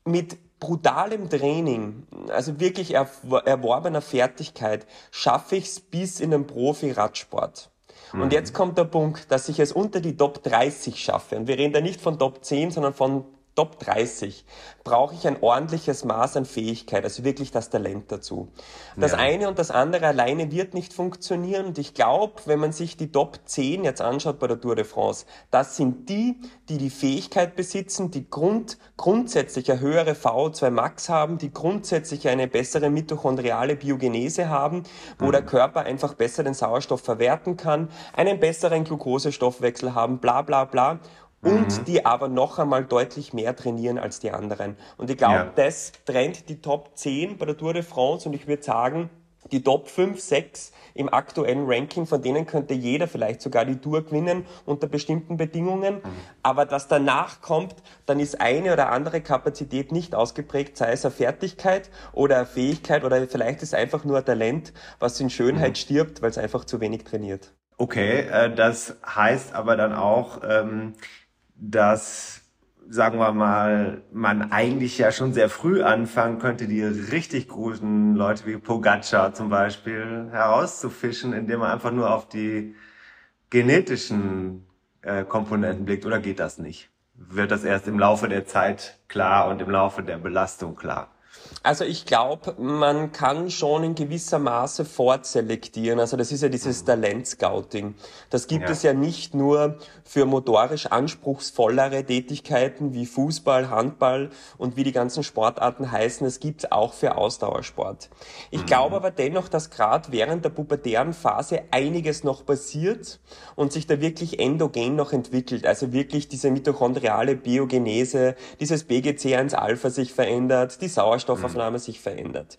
S6: mit brutalem Training, also wirklich erworbener Fertigkeit, schaffe ich es bis in den Profi-Radsport. Mhm. Und jetzt kommt der Punkt, dass ich es unter die Top 30 schaffe. Und wir reden da nicht von Top 10, sondern von Top 30 brauche ich ein ordentliches Maß an Fähigkeit, also wirklich das Talent dazu. Das ja. eine und das andere alleine wird nicht funktionieren und ich glaube, wenn man sich die Top 10 jetzt anschaut bei der Tour de France, das sind die, die die Fähigkeit besitzen, die Grund, grundsätzlich eine höhere VO2 Max haben, die grundsätzlich eine bessere mitochondriale Biogenese haben, wo mhm. der Körper einfach besser den Sauerstoff verwerten kann, einen besseren Glukosestoffwechsel haben, bla bla bla und mhm. die aber noch einmal deutlich mehr trainieren als die anderen. Und ich glaube, ja. das trennt die Top 10 bei der Tour de France und ich würde sagen, die Top 5, 6 im aktuellen Ranking, von denen könnte jeder vielleicht sogar die Tour gewinnen unter bestimmten Bedingungen. Mhm. Aber was danach kommt, dann ist eine oder andere Kapazität nicht ausgeprägt, sei es eine Fertigkeit oder eine Fähigkeit oder vielleicht ist einfach nur ein Talent, was in Schönheit mhm. stirbt, weil es einfach zu wenig trainiert.
S5: Okay, äh, das heißt aber dann auch, ähm, dass, sagen wir mal, man eigentlich ja schon sehr früh anfangen könnte, die richtig guten Leute wie Pogacar zum Beispiel herauszufischen, indem man einfach nur auf die genetischen äh, Komponenten blickt oder geht das nicht? Wird das erst im Laufe der Zeit klar und im Laufe der Belastung klar?
S6: Also ich glaube, man kann schon in gewisser Maße fortselektieren. Also das ist ja dieses mhm. Talentscouting. Das gibt ja. es ja nicht nur für motorisch anspruchsvollere Tätigkeiten wie Fußball, Handball und wie die ganzen Sportarten heißen. Es gibt es auch für Ausdauersport. Ich mhm. glaube aber dennoch, dass gerade während der pubertären Phase einiges noch passiert und sich da wirklich endogen noch entwickelt. Also wirklich diese mitochondriale Biogenese, dieses BGC1-Alpha sich verändert, die Sauerstoff Nahrungsaufnahme sich verändert.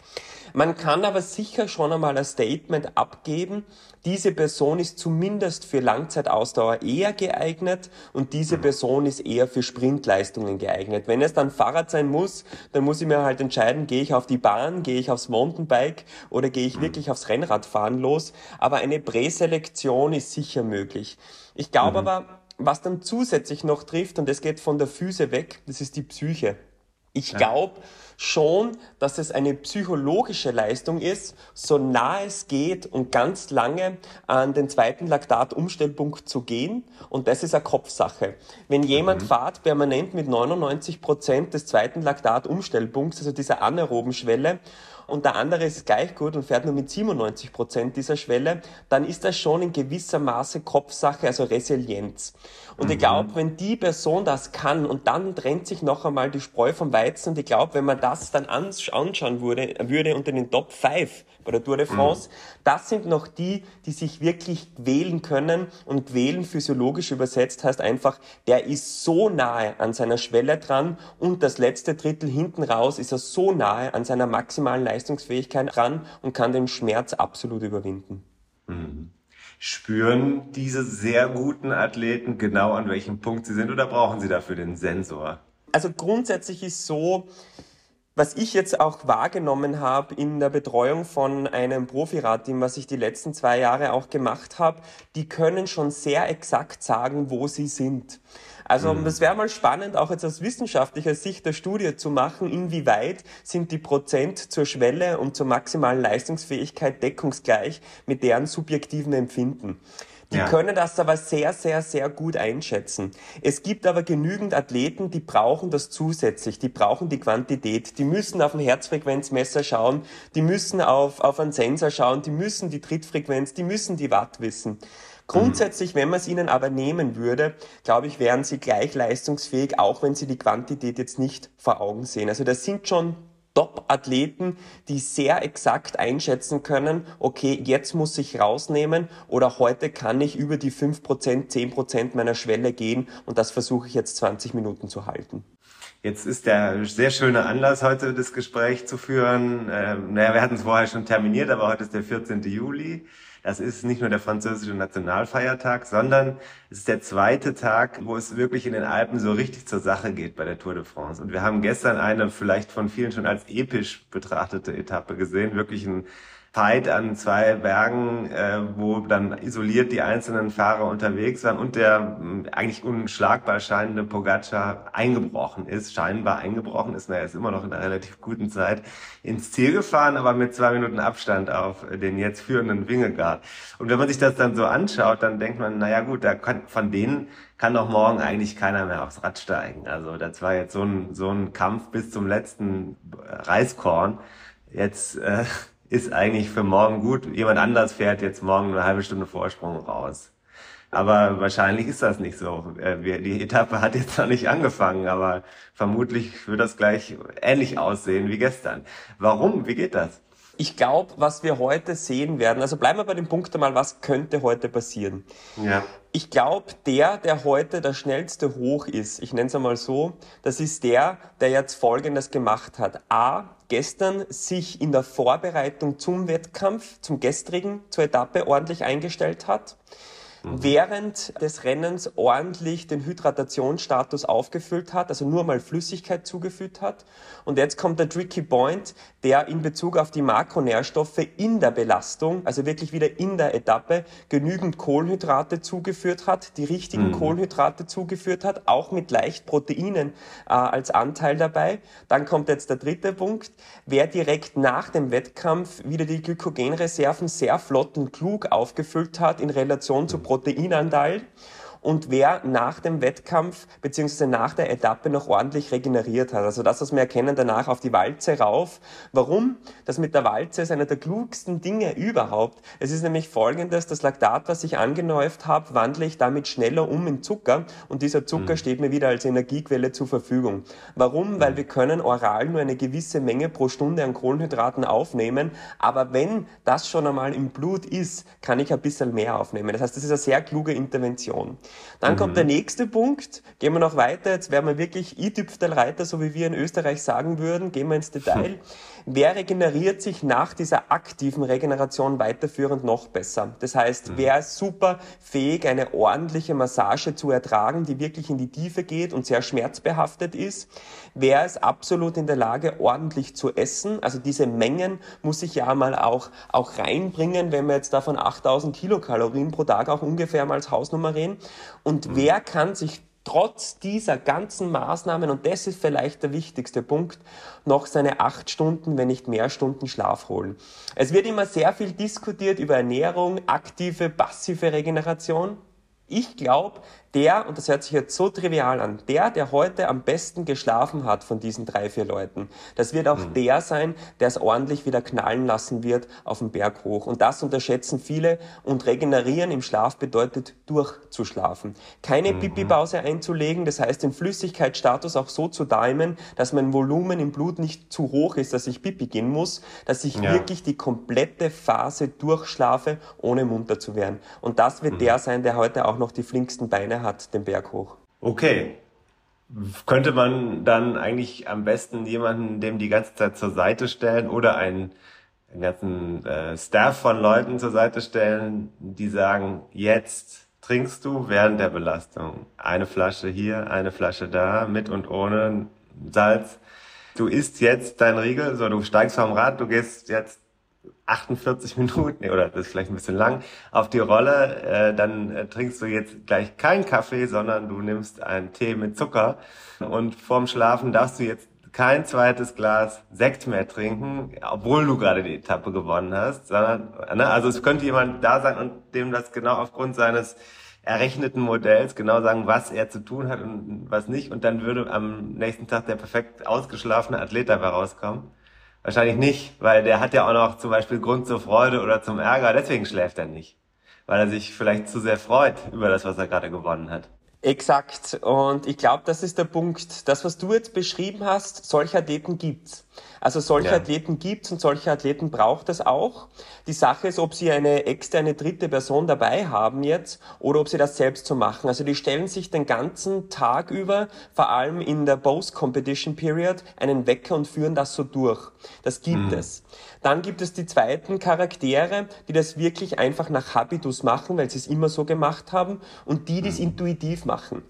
S6: Man kann aber sicher schon einmal ein Statement abgeben, diese Person ist zumindest für Langzeitausdauer eher geeignet und diese Person ist eher für Sprintleistungen geeignet. Wenn es dann Fahrrad sein muss, dann muss ich mir halt entscheiden, gehe ich auf die Bahn, gehe ich aufs Mountainbike oder gehe ich wirklich aufs Rennradfahren los. Aber eine Präselektion ist sicher möglich. Ich glaube mhm. aber, was dann zusätzlich noch trifft, und das geht von der Füße weg, das ist die Psyche. Ich glaube, schon, dass es eine psychologische Leistung ist, so nah es geht und ganz lange an den zweiten Laktatumstellpunkt zu gehen. Und das ist eine Kopfsache. Wenn jemand mhm. fahrt permanent mit 99 Prozent des zweiten Laktatumstellpunkts, also dieser anaeroben Schwelle, und der andere ist gleich gut und fährt nur mit 97 Prozent dieser Schwelle, dann ist das schon in gewisser Maße Kopfsache, also Resilienz. Und mhm. ich glaube, wenn die Person das kann und dann trennt sich noch einmal die Spreu vom Weizen und ich glaube, wenn man das dann anschauen würde, würde unter den Top 5 bei der Tour de France, mhm. das sind noch die, die sich wirklich wählen können und wählen physiologisch übersetzt heißt einfach, der ist so nahe an seiner Schwelle dran und das letzte Drittel hinten raus ist er so nahe an seiner maximalen Leistungsfähigkeit dran und kann den Schmerz absolut überwinden.
S5: Mhm. Spüren diese sehr guten Athleten genau an welchem Punkt sie sind oder brauchen sie dafür den Sensor?
S6: Also grundsätzlich ist so, was ich jetzt auch wahrgenommen habe in der Betreuung von einem Profiradteam, was ich die letzten zwei Jahre auch gemacht habe, die können schon sehr exakt sagen, wo sie sind. Also mhm. das wäre mal spannend, auch jetzt aus wissenschaftlicher Sicht der Studie zu machen, inwieweit sind die Prozent zur Schwelle und zur maximalen Leistungsfähigkeit deckungsgleich mit deren subjektiven Empfinden. Die ja. können das aber sehr, sehr, sehr gut einschätzen. Es gibt aber genügend Athleten, die brauchen das zusätzlich, die brauchen die Quantität, die müssen auf ein Herzfrequenzmesser schauen, die müssen auf, auf einen Sensor schauen, die müssen die Trittfrequenz, die müssen die Watt wissen. Grundsätzlich, wenn man es ihnen aber nehmen würde, glaube ich, wären sie gleich leistungsfähig, auch wenn sie die Quantität jetzt nicht vor Augen sehen. Also das sind schon Top-Athleten, die sehr exakt einschätzen können, okay, jetzt muss ich rausnehmen oder heute kann ich über die 5%, 10% meiner Schwelle gehen und das versuche ich jetzt 20 Minuten zu halten.
S5: Jetzt ist der sehr schöne Anlass, heute das Gespräch zu führen. Ähm, naja, wir hatten es vorher schon terminiert, aber heute ist der 14. Juli. Das ist nicht nur der französische Nationalfeiertag, sondern es ist der zweite Tag, wo es wirklich in den Alpen so richtig zur Sache geht bei der Tour de France. Und wir haben gestern eine vielleicht von vielen schon als episch betrachtete Etappe gesehen, wirklich ein Fight an zwei Bergen, äh, wo dann isoliert die einzelnen Fahrer unterwegs waren und der mh, eigentlich unschlagbar scheinende Pogacar eingebrochen ist, scheinbar eingebrochen ist, naja, ist immer noch in einer relativ guten Zeit, ins Ziel gefahren, aber mit zwei Minuten Abstand auf den jetzt führenden Wingegaard. Und wenn man sich das dann so anschaut, dann denkt man, naja gut, da kann, von denen kann doch morgen eigentlich keiner mehr aufs Rad steigen. Also das war jetzt so ein, so ein Kampf bis zum letzten Reiskorn. Jetzt äh, ist eigentlich für morgen gut. Jemand anders fährt jetzt morgen eine halbe Stunde Vorsprung raus. Aber wahrscheinlich ist das nicht so. Äh, die Etappe hat jetzt noch nicht angefangen, aber vermutlich wird das gleich ähnlich aussehen wie gestern. Warum? Wie geht das?
S6: Ich glaube, was wir heute sehen werden, also bleiben wir bei dem Punkt einmal, was könnte heute passieren? Ja. Ich glaube, der, der heute der schnellste hoch ist, ich nenne es einmal so, das ist der, der jetzt Folgendes gemacht hat. A, gestern sich in der Vorbereitung zum Wettkampf, zum gestrigen, zur Etappe ordentlich eingestellt hat mhm. während des Rennens ordentlich den Hydratationsstatus aufgefüllt hat, also nur mal Flüssigkeit zugeführt hat. Und jetzt kommt der tricky point, der in Bezug auf die Makronährstoffe in der Belastung, also wirklich wieder in der Etappe, genügend Kohlenhydrate zugeführt hat, die richtigen mhm. Kohlenhydrate zugeführt hat, auch mit leicht Proteinen äh, als Anteil dabei. Dann kommt jetzt der dritte Punkt, wer direkt nach dem Wettkampf wieder die Glykogenreserven sehr flott und klug aufgefüllt hat in Relation zu Proteinanteil und wer nach dem Wettkampf beziehungsweise nach der Etappe noch ordentlich regeneriert hat. Also das, was wir erkennen danach auf die Walze rauf. Warum? Das mit der Walze ist einer der klugsten Dinge überhaupt. Es ist nämlich folgendes, das Laktat, was ich angenäuft habe, wandle ich damit schneller um in Zucker und dieser Zucker mhm. steht mir wieder als Energiequelle zur Verfügung. Warum? Mhm. Weil wir können oral nur eine gewisse Menge pro Stunde an Kohlenhydraten aufnehmen, aber wenn das schon einmal im Blut ist, kann ich ein bisschen mehr aufnehmen. Das heißt, das ist eine sehr kluge Intervention. Dann mhm. kommt der nächste Punkt. Gehen wir noch weiter. Jetzt werden wir wirklich i-Tüpfelreiter, so wie wir in Österreich sagen würden. Gehen wir ins Detail. Wer regeneriert sich nach dieser aktiven Regeneration weiterführend noch besser? Das heißt, mhm. wer ist super fähig, eine ordentliche Massage zu ertragen, die wirklich in die Tiefe geht und sehr schmerzbehaftet ist? Wer ist absolut in der Lage, ordentlich zu essen? Also diese Mengen muss ich ja mal auch, auch reinbringen, wenn wir jetzt da von 8000 Kilokalorien pro Tag auch ungefähr mal als Hausnummer reden. Und mhm. wer kann sich trotz dieser ganzen Maßnahmen, und das ist vielleicht der wichtigste Punkt, noch seine acht Stunden, wenn nicht mehr Stunden Schlaf holen. Es wird immer sehr viel diskutiert über Ernährung, aktive, passive Regeneration. Ich glaube, der, und das hört sich jetzt so trivial an, der, der heute am besten geschlafen hat von diesen drei, vier Leuten, das wird auch mhm. der sein, der es ordentlich wieder knallen lassen wird auf dem Berg hoch. Und das unterschätzen viele. Und regenerieren im Schlaf bedeutet durchzuschlafen. Keine mhm. Pipi-Pause einzulegen, das heißt den Flüssigkeitsstatus auch so zu timen, dass mein Volumen im Blut nicht zu hoch ist, dass ich Pipi gehen muss, dass ich ja. wirklich die komplette Phase durchschlafe, ohne munter zu werden. Und das wird mhm. der sein, der heute auch noch die flinksten Beine hat den Berg hoch.
S5: Okay. Könnte man dann eigentlich am besten jemanden dem die ganze Zeit zur Seite stellen oder einen, einen ganzen äh, Staff von Leuten zur Seite stellen, die sagen, jetzt trinkst du während der Belastung eine Flasche hier, eine Flasche da, mit und ohne Salz. Du isst jetzt dein Riegel, so du steigst vom Rad, du gehst jetzt 48 Minuten oder das ist vielleicht ein bisschen lang auf die Rolle, äh, dann äh, trinkst du jetzt gleich keinen Kaffee, sondern du nimmst einen Tee mit Zucker. Und vorm Schlafen darfst du jetzt kein zweites Glas Sekt mehr trinken, obwohl du gerade die Etappe gewonnen hast, sondern ne, also es könnte jemand da sein und dem das genau aufgrund seines errechneten Modells genau sagen, was er zu tun hat und was nicht. Und dann würde am nächsten Tag der perfekt ausgeschlafene Athlet dabei rauskommen. Wahrscheinlich nicht, weil der hat ja auch noch zum Beispiel Grund zur Freude oder zum Ärger, deswegen schläft er nicht. Weil er sich vielleicht zu sehr freut über das, was er gerade gewonnen hat.
S6: Exakt. Und ich glaube, das ist der Punkt. Das, was du jetzt beschrieben hast, solche Athleten gibt's. Also solche ja. Athleten gibt's und solche Athleten braucht es auch. Die Sache ist, ob sie eine externe dritte Person dabei haben jetzt oder ob sie das selbst so machen. Also die stellen sich den ganzen Tag über, vor allem in der Post-Competition Period, einen Wecker und führen das so durch. Das gibt mhm. es. Dann gibt es die zweiten Charaktere, die das wirklich einfach nach Habitus machen, weil sie es immer so gemacht haben und die, die es mhm. intuitiv machen.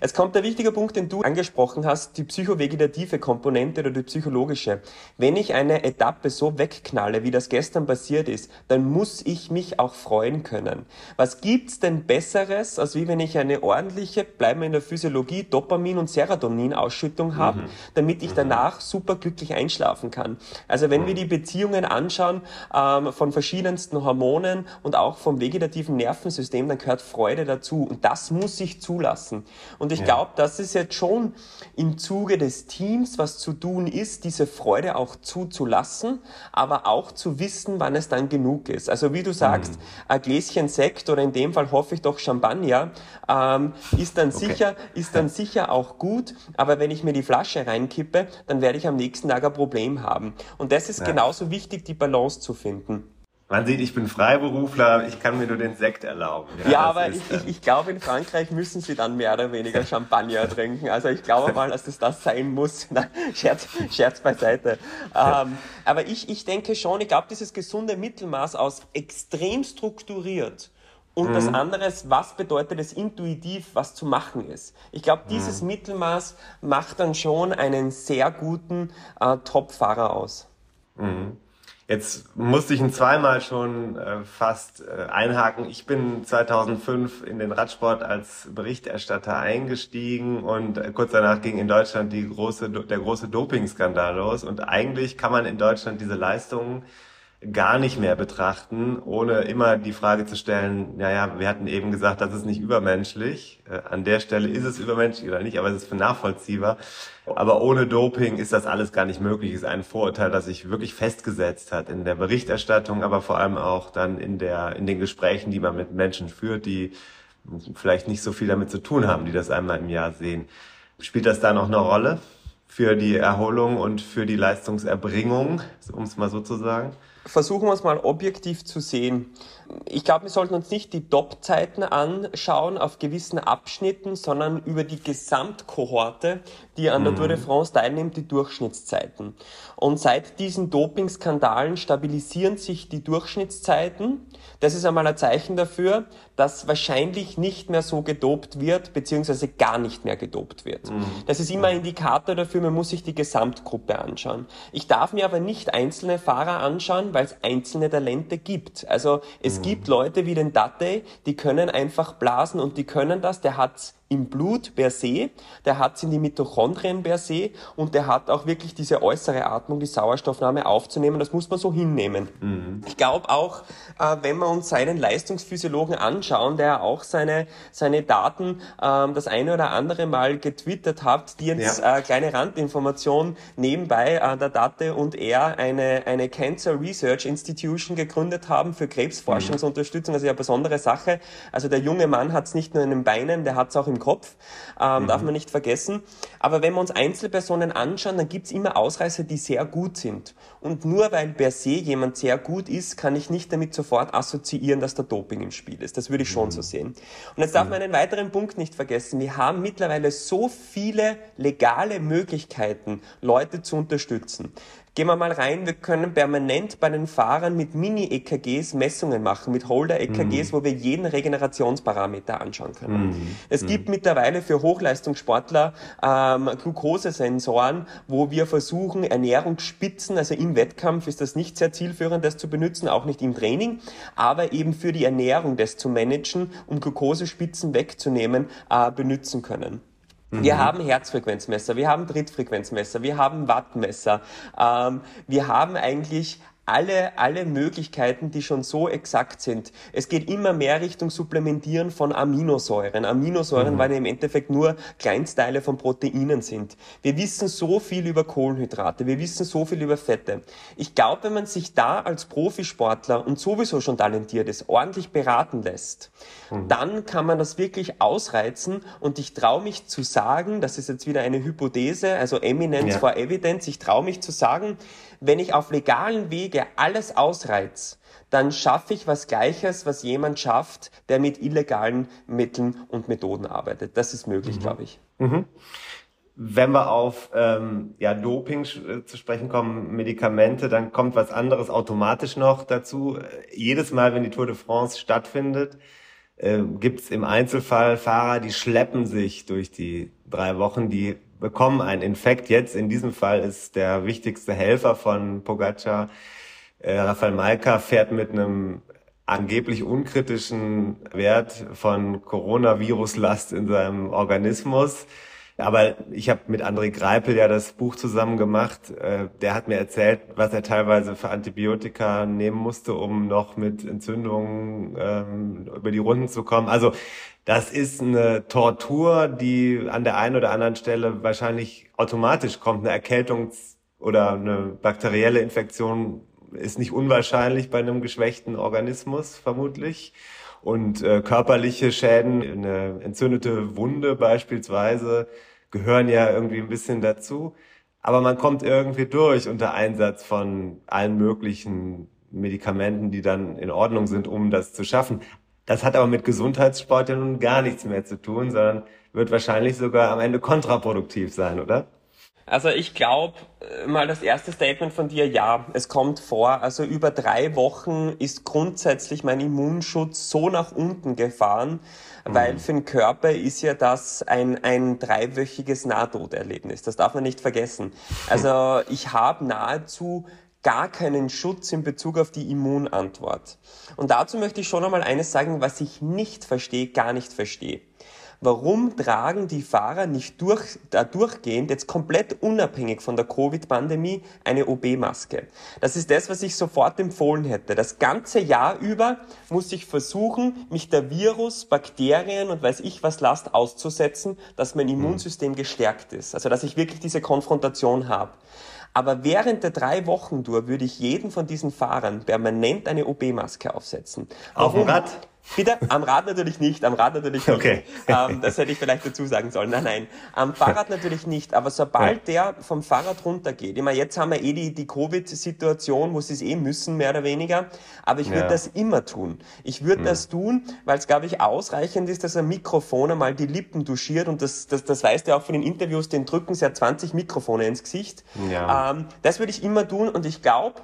S6: Es kommt der wichtige Punkt, den du angesprochen hast, die psychovegetative Komponente oder die psychologische. Wenn ich eine Etappe so wegknalle, wie das gestern passiert ist, dann muss ich mich auch freuen können. Was gibt's denn Besseres, als wie wenn ich eine ordentliche, bleiben wir in der Physiologie, Dopamin- und Serotonin-Ausschüttung habe, mhm. damit ich mhm. danach super glücklich einschlafen kann. Also wenn wir die Beziehungen anschauen ähm, von verschiedensten Hormonen und auch vom vegetativen Nervensystem, dann gehört Freude dazu. Und das muss ich zulassen. Und ich ja. glaube, das ist jetzt schon im Zuge des Teams, was zu tun ist, diese Freude auch zuzulassen, aber auch zu wissen, wann es dann genug ist. Also wie du sagst, mhm. ein Gläschen Sekt oder in dem Fall hoffe ich doch Champagner ähm, ist dann okay. sicher, ist dann sicher auch gut. Aber wenn ich mir die Flasche reinkippe, dann werde ich am nächsten Tag ein Problem haben. Und das ist ja. genauso wichtig, die Balance zu finden.
S5: Man sieht, ich bin Freiberufler, ich kann mir nur den Sekt erlauben.
S6: Ja, ja aber ich, ich, ich glaube, in Frankreich müssen sie dann mehr oder weniger Champagner trinken. Also ich glaube mal, dass es das sein muss. Nein, Scherz, Scherz beiseite. Ähm, aber ich, ich denke schon, ich glaube, dieses gesunde Mittelmaß aus extrem strukturiert und mhm. das andere ist, was bedeutet es intuitiv, was zu machen ist. Ich glaube, dieses mhm. Mittelmaß macht dann schon einen sehr guten äh, Top-Fahrer aus.
S5: Mhm. Jetzt musste ich ihn zweimal schon äh, fast äh, einhaken. Ich bin 2005 in den Radsport als Berichterstatter eingestiegen und äh, kurz danach ging in Deutschland die große, der große Dopingskandal los. Und eigentlich kann man in Deutschland diese Leistungen gar nicht mehr betrachten, ohne immer die Frage zu stellen, naja, wir hatten eben gesagt, das ist nicht übermenschlich. Äh, an der Stelle ist es übermenschlich oder nicht, aber es ist nachvollziehbar. Aber ohne Doping ist das alles gar nicht möglich. Ist ein Vorurteil, das sich wirklich festgesetzt hat in der Berichterstattung, aber vor allem auch dann in der, in den Gesprächen, die man mit Menschen führt, die vielleicht nicht so viel damit zu tun haben, die das einmal im Jahr sehen. Spielt das da noch eine Rolle für die Erholung und für die Leistungserbringung, um es mal so zu sagen?
S6: Versuchen wir es mal objektiv zu sehen. Ich glaube, wir sollten uns nicht die Top-Zeiten anschauen auf gewissen Abschnitten, sondern über die Gesamtkohorte, die an der Tour de mhm. France teilnimmt, die Durchschnittszeiten. Und seit diesen Dopingskandalen stabilisieren sich die Durchschnittszeiten. Das ist einmal ein Zeichen dafür, dass wahrscheinlich nicht mehr so gedopt wird, beziehungsweise gar nicht mehr gedopt wird. Mhm. Das ist immer ein Indikator dafür, man muss sich die Gesamtgruppe anschauen. Ich darf mir aber nicht einzelne Fahrer anschauen, weil es einzelne Talente gibt. Also es mhm. gibt Leute wie den Date, die können einfach blasen und die können das, der hat's im Blut per se, der hat in die Mitochondrien per se und der hat auch wirklich diese äußere Atmung, die Sauerstoffnahme aufzunehmen. Das muss man so hinnehmen. Mhm. Ich glaube auch, äh, wenn wir uns seinen Leistungsphysiologen anschauen, der auch seine, seine Daten äh, das eine oder andere Mal getwittert hat, die jetzt ja. äh, kleine Randinformation nebenbei äh, der Date und er eine, eine Cancer Research Institution gegründet haben für Krebsforschungsunterstützung. Also eine besondere Sache. Also der junge Mann hat es nicht nur in den Beinen, der hat es auch im Kopf, ähm, mhm. darf man nicht vergessen. Aber wenn wir uns Einzelpersonen anschauen, dann gibt es immer Ausreißer, die sehr gut sind. Und nur weil per se jemand sehr gut ist, kann ich nicht damit sofort assoziieren, dass da Doping im Spiel ist. Das würde ich schon mhm. so sehen. Und jetzt darf mhm. man einen weiteren Punkt nicht vergessen. Wir haben mittlerweile so viele legale Möglichkeiten, Leute zu unterstützen. Gehen wir mal rein, wir können permanent bei den Fahrern mit Mini-EKGs Messungen machen, mit Holder-EKGs, mhm. wo wir jeden Regenerationsparameter anschauen können. Mhm. Es gibt mhm. mittlerweile für Hochleistungssportler ähm, Glukosesensoren, wo wir versuchen, Ernährungsspitzen, also im Wettkampf ist das nicht sehr zielführend, das zu benutzen, auch nicht im Training, aber eben für die Ernährung das zu managen, um Glukosespitzen wegzunehmen, äh, benutzen können. Wir mhm. haben Herzfrequenzmesser, wir haben Trittfrequenzmesser, wir haben Wattmesser. Ähm, wir haben eigentlich alle, alle Möglichkeiten, die schon so exakt sind. Es geht immer mehr Richtung Supplementieren von Aminosäuren. Aminosäuren, mhm. weil im Endeffekt nur Kleinstteile von Proteinen sind. Wir wissen so viel über Kohlenhydrate, wir wissen so viel über Fette. Ich glaube, wenn man sich da als Profisportler und sowieso schon talentiert ist, ordentlich beraten lässt, mhm. dann kann man das wirklich ausreizen und ich traue mich zu sagen, das ist jetzt wieder eine Hypothese, also Eminence ja. for Evidence, ich traue mich zu sagen, wenn ich auf legalen Wege alles ausreiz, dann schaffe ich was Gleiches, was jemand schafft, der mit illegalen Mitteln und Methoden arbeitet. Das ist möglich, mhm. glaube ich. Mhm.
S5: Wenn wir auf ähm, ja, Doping äh, zu sprechen kommen, Medikamente, dann kommt was anderes automatisch noch dazu. Jedes Mal, wenn die Tour de France stattfindet, äh, gibt es im Einzelfall Fahrer, die schleppen sich durch die drei Wochen, die bekommen einen Infekt. Jetzt in diesem Fall ist der wichtigste Helfer von Pogacar, äh, Rafael Malka, fährt mit einem angeblich unkritischen Wert von Coronaviruslast in seinem Organismus. Aber ich habe mit André Greipel ja das Buch zusammen gemacht. Äh, der hat mir erzählt, was er teilweise für Antibiotika nehmen musste, um noch mit Entzündungen ähm, über die Runden zu kommen. Also das ist eine Tortur, die an der einen oder anderen Stelle wahrscheinlich automatisch kommt. Eine Erkältung oder eine bakterielle Infektion ist nicht unwahrscheinlich bei einem geschwächten Organismus vermutlich. Und äh, körperliche Schäden, eine entzündete Wunde beispielsweise, gehören ja irgendwie ein bisschen dazu. Aber man kommt irgendwie durch unter Einsatz von allen möglichen Medikamenten, die dann in Ordnung sind, um das zu schaffen. Das hat aber mit Gesundheitssport ja nun gar nichts mehr zu tun, sondern wird wahrscheinlich sogar am Ende kontraproduktiv sein, oder?
S6: Also ich glaube, äh, mal das erste Statement von dir, ja, es kommt vor. Also über drei Wochen ist grundsätzlich mein Immunschutz so nach unten gefahren, mhm. weil für den Körper ist ja das ein, ein dreiwöchiges Nahtoderlebnis. Das darf man nicht vergessen. Also ich habe nahezu gar keinen Schutz in Bezug auf die Immunantwort. Und dazu möchte ich schon einmal eines sagen, was ich nicht verstehe, gar nicht verstehe. Warum tragen die Fahrer nicht durch, da durchgehend, jetzt komplett unabhängig von der Covid-Pandemie, eine OB-Maske? Das ist das, was ich sofort empfohlen hätte. Das ganze Jahr über muss ich versuchen, mich der Virus, Bakterien und weiß ich was Last auszusetzen, dass mein Immunsystem gestärkt ist. Also, dass ich wirklich diese Konfrontation habe. Aber während der drei Wochen Tour würde ich jeden von diesen Fahrern permanent eine OB-Maske aufsetzen.
S5: Auf dem Rad?
S6: Bitte? Am Rad natürlich nicht, am Rad natürlich nicht.
S5: Okay.
S6: Ähm, das hätte ich vielleicht dazu sagen sollen. Nein, nein. Am Fahrrad natürlich nicht. Aber sobald der vom Fahrrad runtergeht, ich meine, jetzt haben wir eh die, die Covid-Situation, wo sie es eh müssen, mehr oder weniger. Aber ich würde
S5: Ja.
S6: das immer tun. Ich würde das tun, weil es, glaube ich, ausreichend ist, dass ein Mikrofon einmal die Lippen duschiert. Und das, das, das weißt du auch von den Interviews, den drücken sie ja 20 Mikrofone ins Gesicht.
S5: Ja.
S6: Ähm, das würde ich immer tun. Und ich glaube,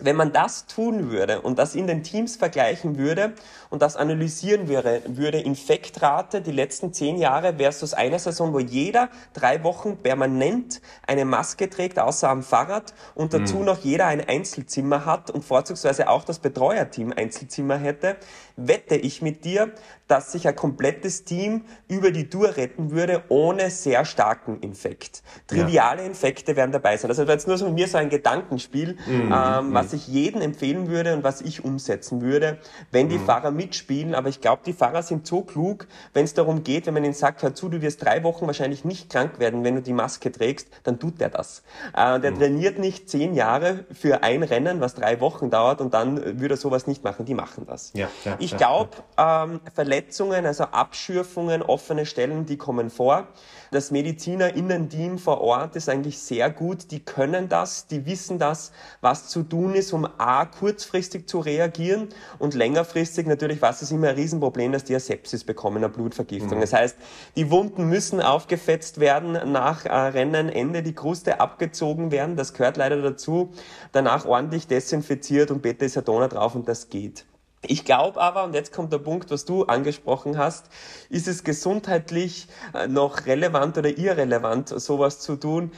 S6: wenn man das tun würde und das in den Teams vergleichen würde und das analysieren würde, würde Infektrate die letzten zehn Jahre versus eine Saison, wo jeder drei Wochen permanent eine Maske trägt, außer am Fahrrad und dazu noch jeder ein Einzelzimmer hat und vorzugsweise auch das Betreuerteam Einzelzimmer hätte, wette ich mit dir, dass sich ein komplettes Team über die Tour retten würde, ohne sehr starken Infekt. Triviale Infekte werden dabei sein. Das war jetzt nur so mit mir so ein Gedankenspiel, ähm, was ich jedem empfehlen würde und was ich umsetzen würde, wenn die Fahrer mitspielen. Aber ich glaube, die Fahrer sind so klug, wenn es darum geht, wenn man ihnen sagt, hör zu, du wirst drei Wochen wahrscheinlich nicht krank werden, wenn du die Maske trägst, dann tut der das. Äh, der trainiert nicht zehn Jahre für ein Rennen, was drei Wochen dauert und dann würde er sowas nicht machen. Die machen das.
S5: Ja, ja,
S6: ich
S5: ja,
S6: glaube, ähm, Verletzungen, also Abschürfungen, offene Stellen, die kommen vor. Das MedizinerInnen-Team vor Ort ist eigentlich sehr gut. Die können das, die wissen das, was zu tun ist, um A, kurzfristig zu reagieren und längerfristig natürlich, was ist immer ein Riesenproblem, dass die eine Sepsis bekommen, eine Blutvergiftung. Das heißt, die Wunden müssen aufgefetzt werden, nach äh, Rennenende die Kruste abgezogen werden, das gehört leider dazu, danach ordentlich desinfiziert und Beta-Isadona drauf und das geht. Ich glaube aber, und jetzt kommt der Punkt, was du angesprochen hast, ist es gesundheitlich äh, noch relevant oder irrelevant, sowas zu tun?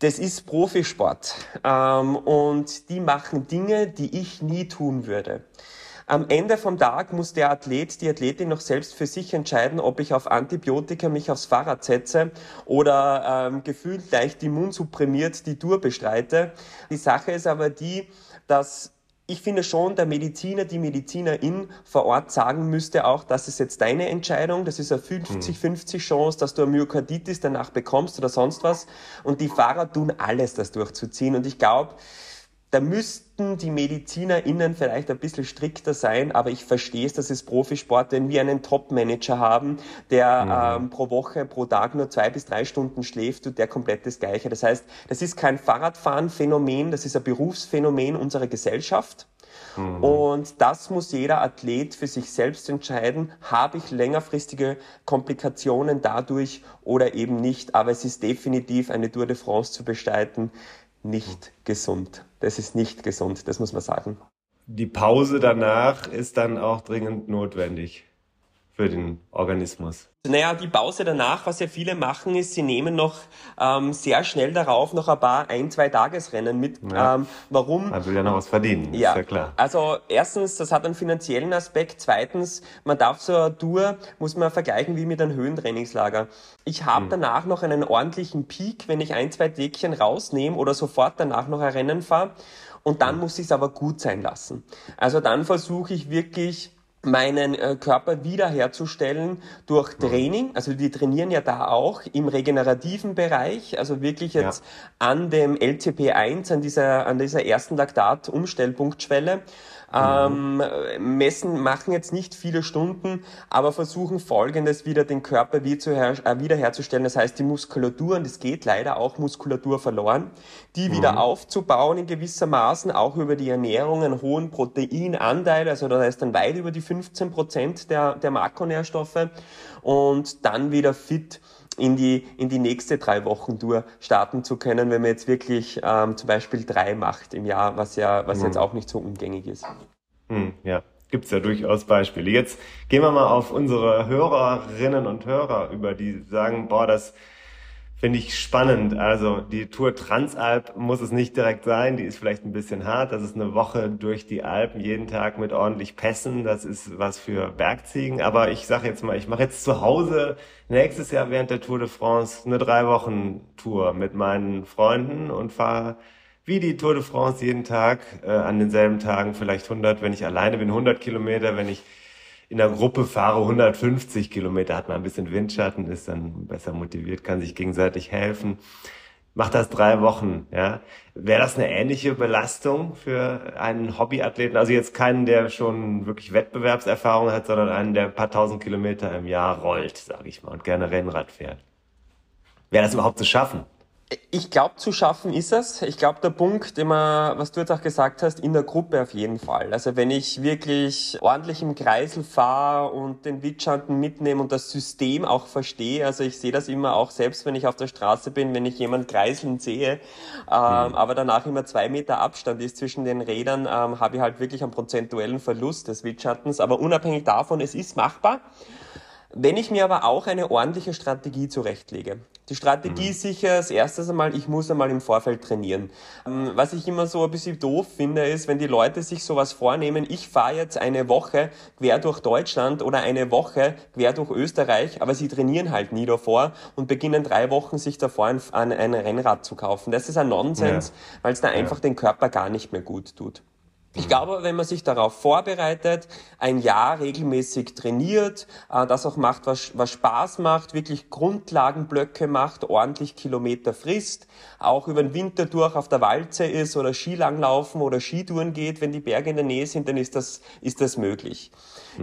S6: Das ist Profisport ähm, und die machen Dinge, die ich nie tun würde. Am Ende vom Tag muss der Athlet, die Athletin noch selbst für sich entscheiden, ob ich auf Antibiotika mich aufs Fahrrad setze oder ähm, gefühlt leicht immunsupprimiert die Tour bestreite. Die Sache ist aber die, dass ich finde schon, der Mediziner, die Medizinerin vor Ort sagen müsste auch, das ist jetzt deine Entscheidung, das ist eine 50-50 Chance, dass du eine Myokarditis danach bekommst oder sonst was. Und die Fahrer tun alles, das durchzuziehen. Und ich glaube, da müssten die MedizinerInnen vielleicht ein bisschen strikter sein, aber ich verstehe es, das ist Profisport, wenn wir einen Top-Manager haben, der ähm, pro Woche, pro Tag nur zwei bis drei Stunden schläft, tut der komplett das Gleiche. Das heißt, das ist kein Fahrradfahren-Phänomen, das ist ein Berufsphänomen unserer Gesellschaft. Und das muss jeder Athlet für sich selbst entscheiden. Habe ich längerfristige Komplikationen dadurch oder eben nicht? Aber es ist definitiv eine Tour de France zu bestreiten nicht gesund. Das ist nicht gesund, das muss man sagen.
S5: Die Pause danach ist dann auch dringend notwendig für den Organismus.
S6: Naja, die Pause danach, was ja viele machen, ist, sie nehmen noch ähm, sehr schnell darauf noch ein paar ein-, zwei Tagesrennen mit.
S5: Ja.
S6: Ähm, warum?
S5: Man will ja noch was verdienen,
S6: Ja,
S5: ist ja klar.
S6: also erstens, das hat einen finanziellen Aspekt. Zweitens, man darf so eine Tour, muss man vergleichen wie mit einem Höhentrainingslager. Ich habe danach noch einen ordentlichen Peak, wenn ich ein, zwei Tägchen rausnehme oder sofort danach noch ein Rennen fahre. Und dann muss ich es aber gut sein lassen. Also dann versuche ich wirklich meinen äh, Körper wiederherzustellen durch Training. Also die trainieren ja da auch im regenerativen Bereich, also wirklich jetzt an dem LCP1, an dieser, an dieser ersten Laktat-Umstellpunktschwelle. Ähm, messen, machen jetzt nicht viele Stunden, aber versuchen folgendes wieder den Körper äh, wiederherzustellen. Das heißt, die Muskulatur, und es geht leider auch Muskulatur verloren, die wieder aufzubauen in gewisser Maßen, auch über die Ernährung, einen hohen Proteinanteil, also das heißt dann weit über die 15 Prozent der, der Makronährstoffe und dann wieder fit in die, in die nächste drei Wochen Tour starten zu können, wenn man jetzt wirklich ähm, zum Beispiel drei macht im Jahr, was ja, was jetzt auch nicht so umgängig ist.
S5: Hm, ja, gibt's ja durchaus Beispiele. Jetzt gehen wir mal auf unsere Hörerinnen und Hörer über, die sagen, boah, das finde ich spannend. Also die Tour Transalp muss es nicht direkt sein, die ist vielleicht ein bisschen hart. Das ist eine Woche durch die Alpen, jeden Tag mit ordentlich Pässen. Das ist was für Bergziegen. Aber ich sage jetzt mal, ich mache jetzt zu Hause nächstes Jahr während der Tour de France eine drei Wochen Tour mit meinen Freunden und fahre wie die Tour de France jeden Tag äh, an denselben Tagen vielleicht 100, wenn ich alleine bin, 100 Kilometer, wenn ich in der Gruppe fahre 150 Kilometer, hat man ein bisschen Windschatten, ist dann besser motiviert, kann sich gegenseitig helfen. Macht das drei Wochen, ja. Wäre das eine ähnliche Belastung für einen Hobbyathleten? Also jetzt keinen, der schon wirklich Wettbewerbserfahrung hat, sondern einen, der ein paar tausend Kilometer im Jahr rollt, sage ich mal, und gerne Rennrad fährt. Wäre das überhaupt zu schaffen?
S6: Ich glaube, zu schaffen ist es. Ich glaube, der Punkt, immer, was du jetzt auch gesagt hast, in der Gruppe auf jeden Fall. Also wenn ich wirklich ordentlich im Kreisel fahre und den Witschanten mitnehme und das System auch verstehe, also ich sehe das immer auch selbst, wenn ich auf der Straße bin, wenn ich jemand kreiseln sehe, ähm, mhm. aber danach immer zwei Meter Abstand ist zwischen den Rädern, ähm, habe ich halt wirklich einen prozentuellen Verlust des Witschattens. Aber unabhängig davon, es ist machbar. Wenn ich mir aber auch eine ordentliche Strategie zurechtlege. Die Strategie mhm. ist sicher als erstes einmal, ich muss einmal im Vorfeld trainieren. Ähm, was ich immer so ein bisschen doof finde, ist, wenn die Leute sich sowas vornehmen, ich fahre jetzt eine Woche quer durch Deutschland oder eine Woche quer durch Österreich, aber sie trainieren halt nie davor und beginnen drei Wochen sich davor ein, ein Rennrad zu kaufen. Das ist ein Nonsens, ja. weil es da einfach ja. den Körper gar nicht mehr gut tut. Ich glaube, wenn man sich darauf vorbereitet, ein Jahr regelmäßig trainiert, äh, das auch macht, was, was Spaß macht, wirklich Grundlagenblöcke macht, ordentlich Kilometer frisst, auch über den Winter durch auf der Walze ist oder Skilanglaufen oder Skitouren geht, wenn die Berge in der Nähe sind, dann ist das, ist das möglich.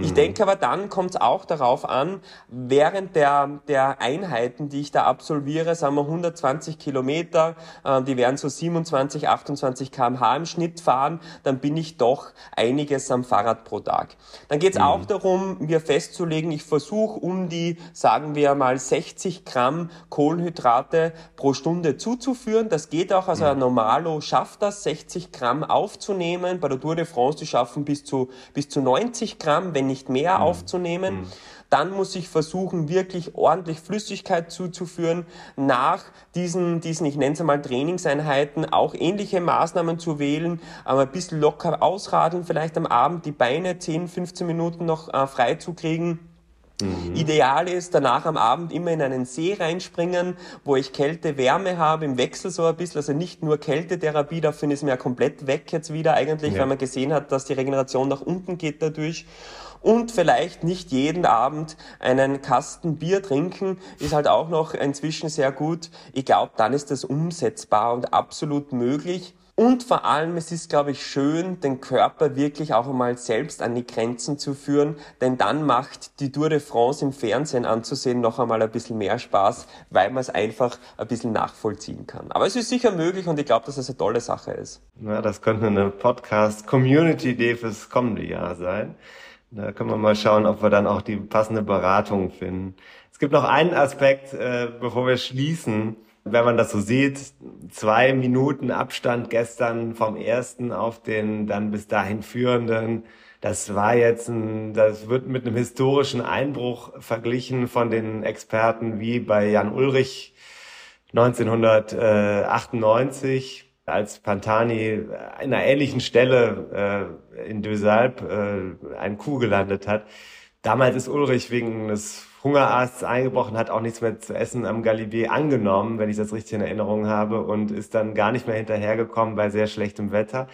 S6: Ich mhm. denke aber dann kommt es auch darauf an, während der, der Einheiten, die ich da absolviere, sagen wir 120 Kilometer, äh, die werden so 27, 28 kmh im Schnitt fahren, dann bin ich doch einiges am Fahrrad pro Tag. Dann geht es mhm. auch darum, mir festzulegen, ich versuche um die, sagen wir mal, 60 Gramm Kohlenhydrate pro Stunde zuzuführen. Das geht auch, also ein Normalo schafft das, 60 Gramm aufzunehmen. Bei der Tour de France, die schaffen bis zu, bis zu 90 Gramm, wenn nicht mehr mhm. aufzunehmen. Dann muss ich versuchen, wirklich ordentlich Flüssigkeit zuzuführen. Nach diesen, diesen ich nenne es einmal Trainingseinheiten, auch ähnliche Maßnahmen zu wählen, aber ein bisschen locker ausradeln, vielleicht am Abend die Beine 10, 15 Minuten noch äh, frei zu kriegen. Mhm. Ideal ist danach am Abend immer in einen See reinspringen, wo ich Kälte, Wärme habe, im Wechsel so ein bisschen, also nicht nur Kältetherapie, dafür ist mir ja komplett weg jetzt wieder eigentlich, ja. weil man gesehen hat, dass die Regeneration nach unten geht dadurch und vielleicht nicht jeden Abend einen Kasten Bier trinken, ist halt auch noch inzwischen sehr gut. Ich glaube, dann ist das umsetzbar und absolut möglich. Und vor allem, es ist, glaube ich, schön, den Körper wirklich auch einmal selbst an die Grenzen zu führen, denn dann macht die Tour de France im Fernsehen anzusehen noch einmal ein bisschen mehr Spaß, weil man es einfach ein bisschen nachvollziehen kann. Aber es ist sicher möglich und ich glaube, dass es eine tolle Sache ist.
S5: Ja, das könnte eine Podcast-Community-Idee fürs kommende Jahr sein. Da können wir mal schauen, ob wir dann auch die passende Beratung finden. Es gibt noch einen Aspekt, äh, bevor wir schließen. Wenn man das so sieht, zwei Minuten Abstand gestern vom ersten auf den dann bis dahin führenden. Das war jetzt ein, das wird mit einem historischen Einbruch verglichen von den Experten wie bei Jan Ulrich 1998 als Pantani an einer ähnlichen Stelle äh, in Dösalp äh, einen Kuh gelandet hat. Damals ist Ulrich wegen des Hungerarztes eingebrochen, hat auch nichts mehr zu essen am Galibier angenommen, wenn ich das richtig in Erinnerung habe, und ist dann gar nicht mehr hinterhergekommen bei sehr schlechtem Wetter.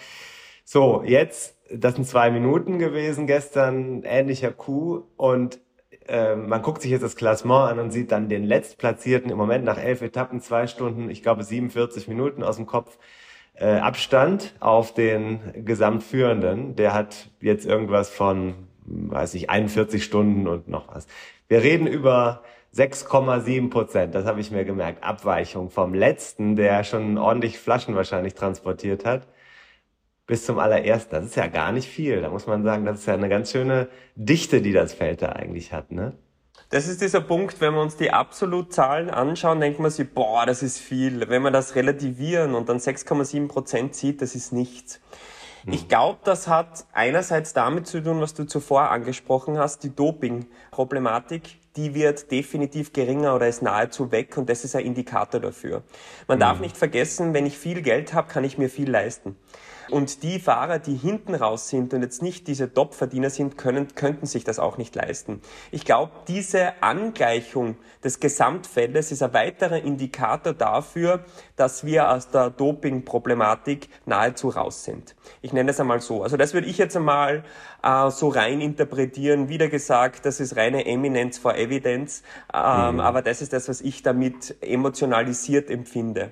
S5: So, jetzt, das sind zwei Minuten gewesen gestern, ähnlicher Kuh, und äh, man guckt sich jetzt das Klassement an und sieht dann den Letztplatzierten im Moment nach elf Etappen, zwei Stunden, ich glaube 47 Minuten aus dem Kopf, äh, Abstand auf den Gesamtführenden. Der hat jetzt irgendwas von, weiß ich, 41 Stunden und noch was. Wir reden über 6,7 Prozent, das habe ich mir gemerkt, Abweichung vom letzten, der schon ordentlich Flaschen wahrscheinlich transportiert hat, bis zum allerersten. Das ist ja gar nicht viel. Da muss man sagen, das ist ja eine ganz schöne Dichte, die das Feld da eigentlich hat, ne?
S6: Das ist dieser Punkt, wenn wir uns die Absolutzahlen anschauen, denkt man sich, boah, das ist viel. Wenn wir das relativieren und dann 6,7 Prozent sieht, das ist nichts. Hm. Ich glaube, das hat einerseits damit zu tun, was du zuvor angesprochen hast, die Doping-Problematik die wird definitiv geringer oder ist nahezu weg und das ist ein Indikator dafür. Man mhm. darf nicht vergessen, wenn ich viel Geld habe, kann ich mir viel leisten. Und die Fahrer, die hinten raus sind und jetzt nicht diese Top-Verdiener sind, können, könnten sich das auch nicht leisten. Ich glaube, diese Angleichung des Gesamtfeldes ist ein weiterer Indikator dafür, dass wir aus der Doping-Problematik nahezu raus sind. Ich nenne es einmal so. Also das würde ich jetzt einmal äh, so rein interpretieren. Wieder gesagt, das ist reine Eminence for Evidence, ähm, mhm. aber das ist das, was ich damit emotionalisiert empfinde.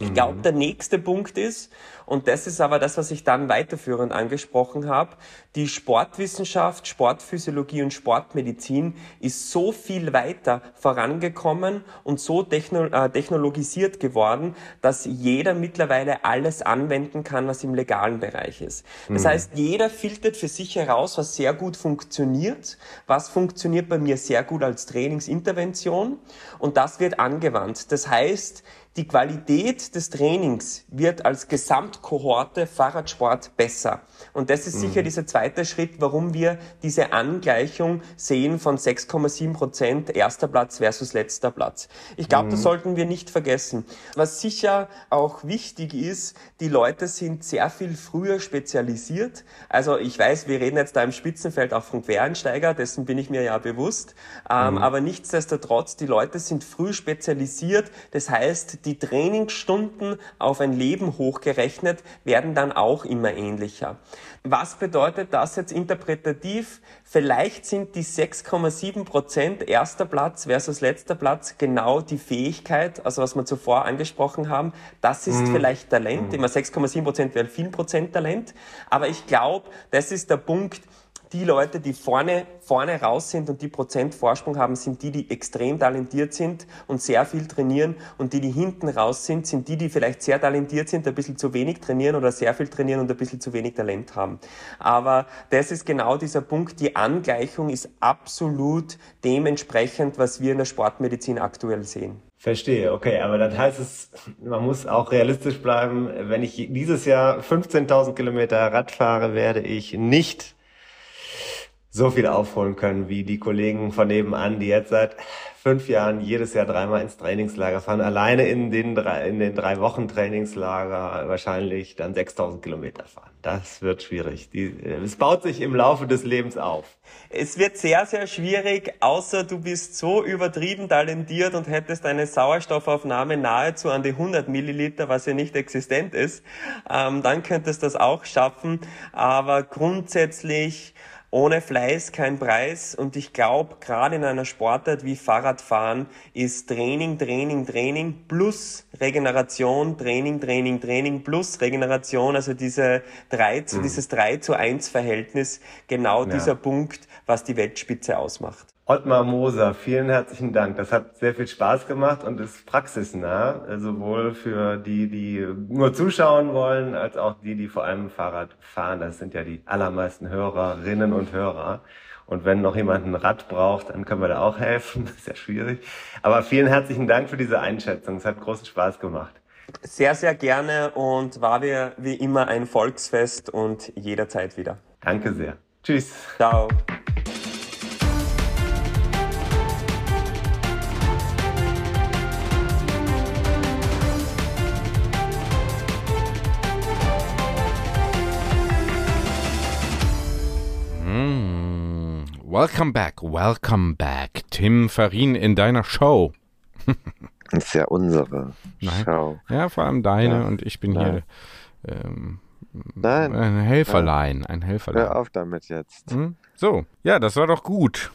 S6: Ich glaube, mhm. der nächste Punkt ist, und das ist aber das, was ich dann weiterführend angesprochen habe, die Sportwissenschaft, Sportphysiologie und Sportmedizin ist so viel weiter vorangekommen und so techno äh, technologisiert geworden, dass jeder mittlerweile alles anwenden kann, was im legalen Bereich ist. Das mhm. heißt, jeder filtert für sich heraus, was sehr gut funktioniert, was funktioniert bei mir sehr gut als Trainingsintervention und das wird angewandt. Das heißt, die Qualität des Trainings wird als Gesamtkohorte Fahrradsport besser. Und das ist mhm. sicher dieser zweite Schritt, warum wir diese Angleichung sehen von 6,7 Prozent erster Platz versus letzter Platz. Ich glaube, mhm. das sollten wir nicht vergessen. Was sicher auch wichtig ist, die Leute sind sehr viel früher spezialisiert. Also ich weiß, wir reden jetzt da im Spitzenfeld auch von Quereinsteiger, dessen bin ich mir ja bewusst. Ähm, mhm. Aber nichtsdestotrotz, die Leute sind früh spezialisiert. Das heißt, die Trainingsstunden auf ein Leben hochgerechnet werden dann auch immer ähnlicher. Was bedeutet das jetzt interpretativ? Vielleicht sind die 6,7 Prozent erster Platz versus letzter Platz genau die Fähigkeit, also was wir zuvor angesprochen haben. Das ist mhm. vielleicht Talent. Mhm. Immer 6,7 Prozent wäre viel Prozent Talent. Aber ich glaube, das ist der Punkt, die Leute, die vorne, vorne raus sind und die Prozentvorsprung haben, sind die, die extrem talentiert sind und sehr viel trainieren. Und die, die hinten raus sind, sind die, die vielleicht sehr talentiert sind, ein bisschen zu wenig trainieren oder sehr viel trainieren und ein bisschen zu wenig Talent haben. Aber das ist genau dieser Punkt. Die Angleichung ist absolut dementsprechend, was wir in der Sportmedizin aktuell sehen.
S5: Verstehe, okay, aber das heißt es, man muss auch realistisch bleiben. Wenn ich dieses Jahr 15.000 Kilometer Rad fahre, werde ich nicht so viel aufholen können wie die Kollegen von nebenan, die jetzt seit fünf Jahren jedes Jahr dreimal ins Trainingslager fahren. Alleine in den drei, in den drei Wochen Trainingslager wahrscheinlich dann 6000 Kilometer fahren. Das wird schwierig. Die, es baut sich im Laufe des Lebens auf.
S6: Es wird sehr, sehr schwierig, außer du bist so übertrieben talentiert und hättest eine Sauerstoffaufnahme nahezu an die 100 Milliliter, was ja nicht existent ist. Ähm, dann könntest du das auch schaffen. Aber grundsätzlich ohne Fleiß kein Preis und ich glaube, gerade in einer Sportart wie Fahrradfahren ist Training, Training, Training plus Regeneration, Training, Training, Training plus Regeneration, also diese 3 zu, mhm. dieses 3 zu 1 Verhältnis, genau ja. dieser Punkt, was die Weltspitze ausmacht.
S5: Ottmar Moser, vielen herzlichen Dank. Das hat sehr viel Spaß gemacht und ist praxisnah, äh, sowohl für die, die nur zuschauen wollen, als auch die, die vor allem Fahrrad fahren. Das sind ja die allermeisten Hörerinnen und Hörer. Und wenn noch jemand ein Rad braucht, dann können wir da auch helfen. Das ist ja schwierig. Aber vielen herzlichen Dank für diese Einschätzung. Es hat großen Spaß gemacht.
S6: Sehr, sehr gerne und war wie, wie immer ein Volksfest und jederzeit wieder.
S5: Danke sehr. Tschüss.
S6: Ciao.
S4: Welcome back, welcome back. Tim Farin in deiner Show.
S3: das ist ja unsere Nein. Show.
S4: Ja, vor allem deine ja. und ich bin Nein. hier ähm, Nein. ein Helferlein. Ein Helferlein.
S3: Hör auf damit jetzt.
S4: Hm? So, ja, das war doch gut.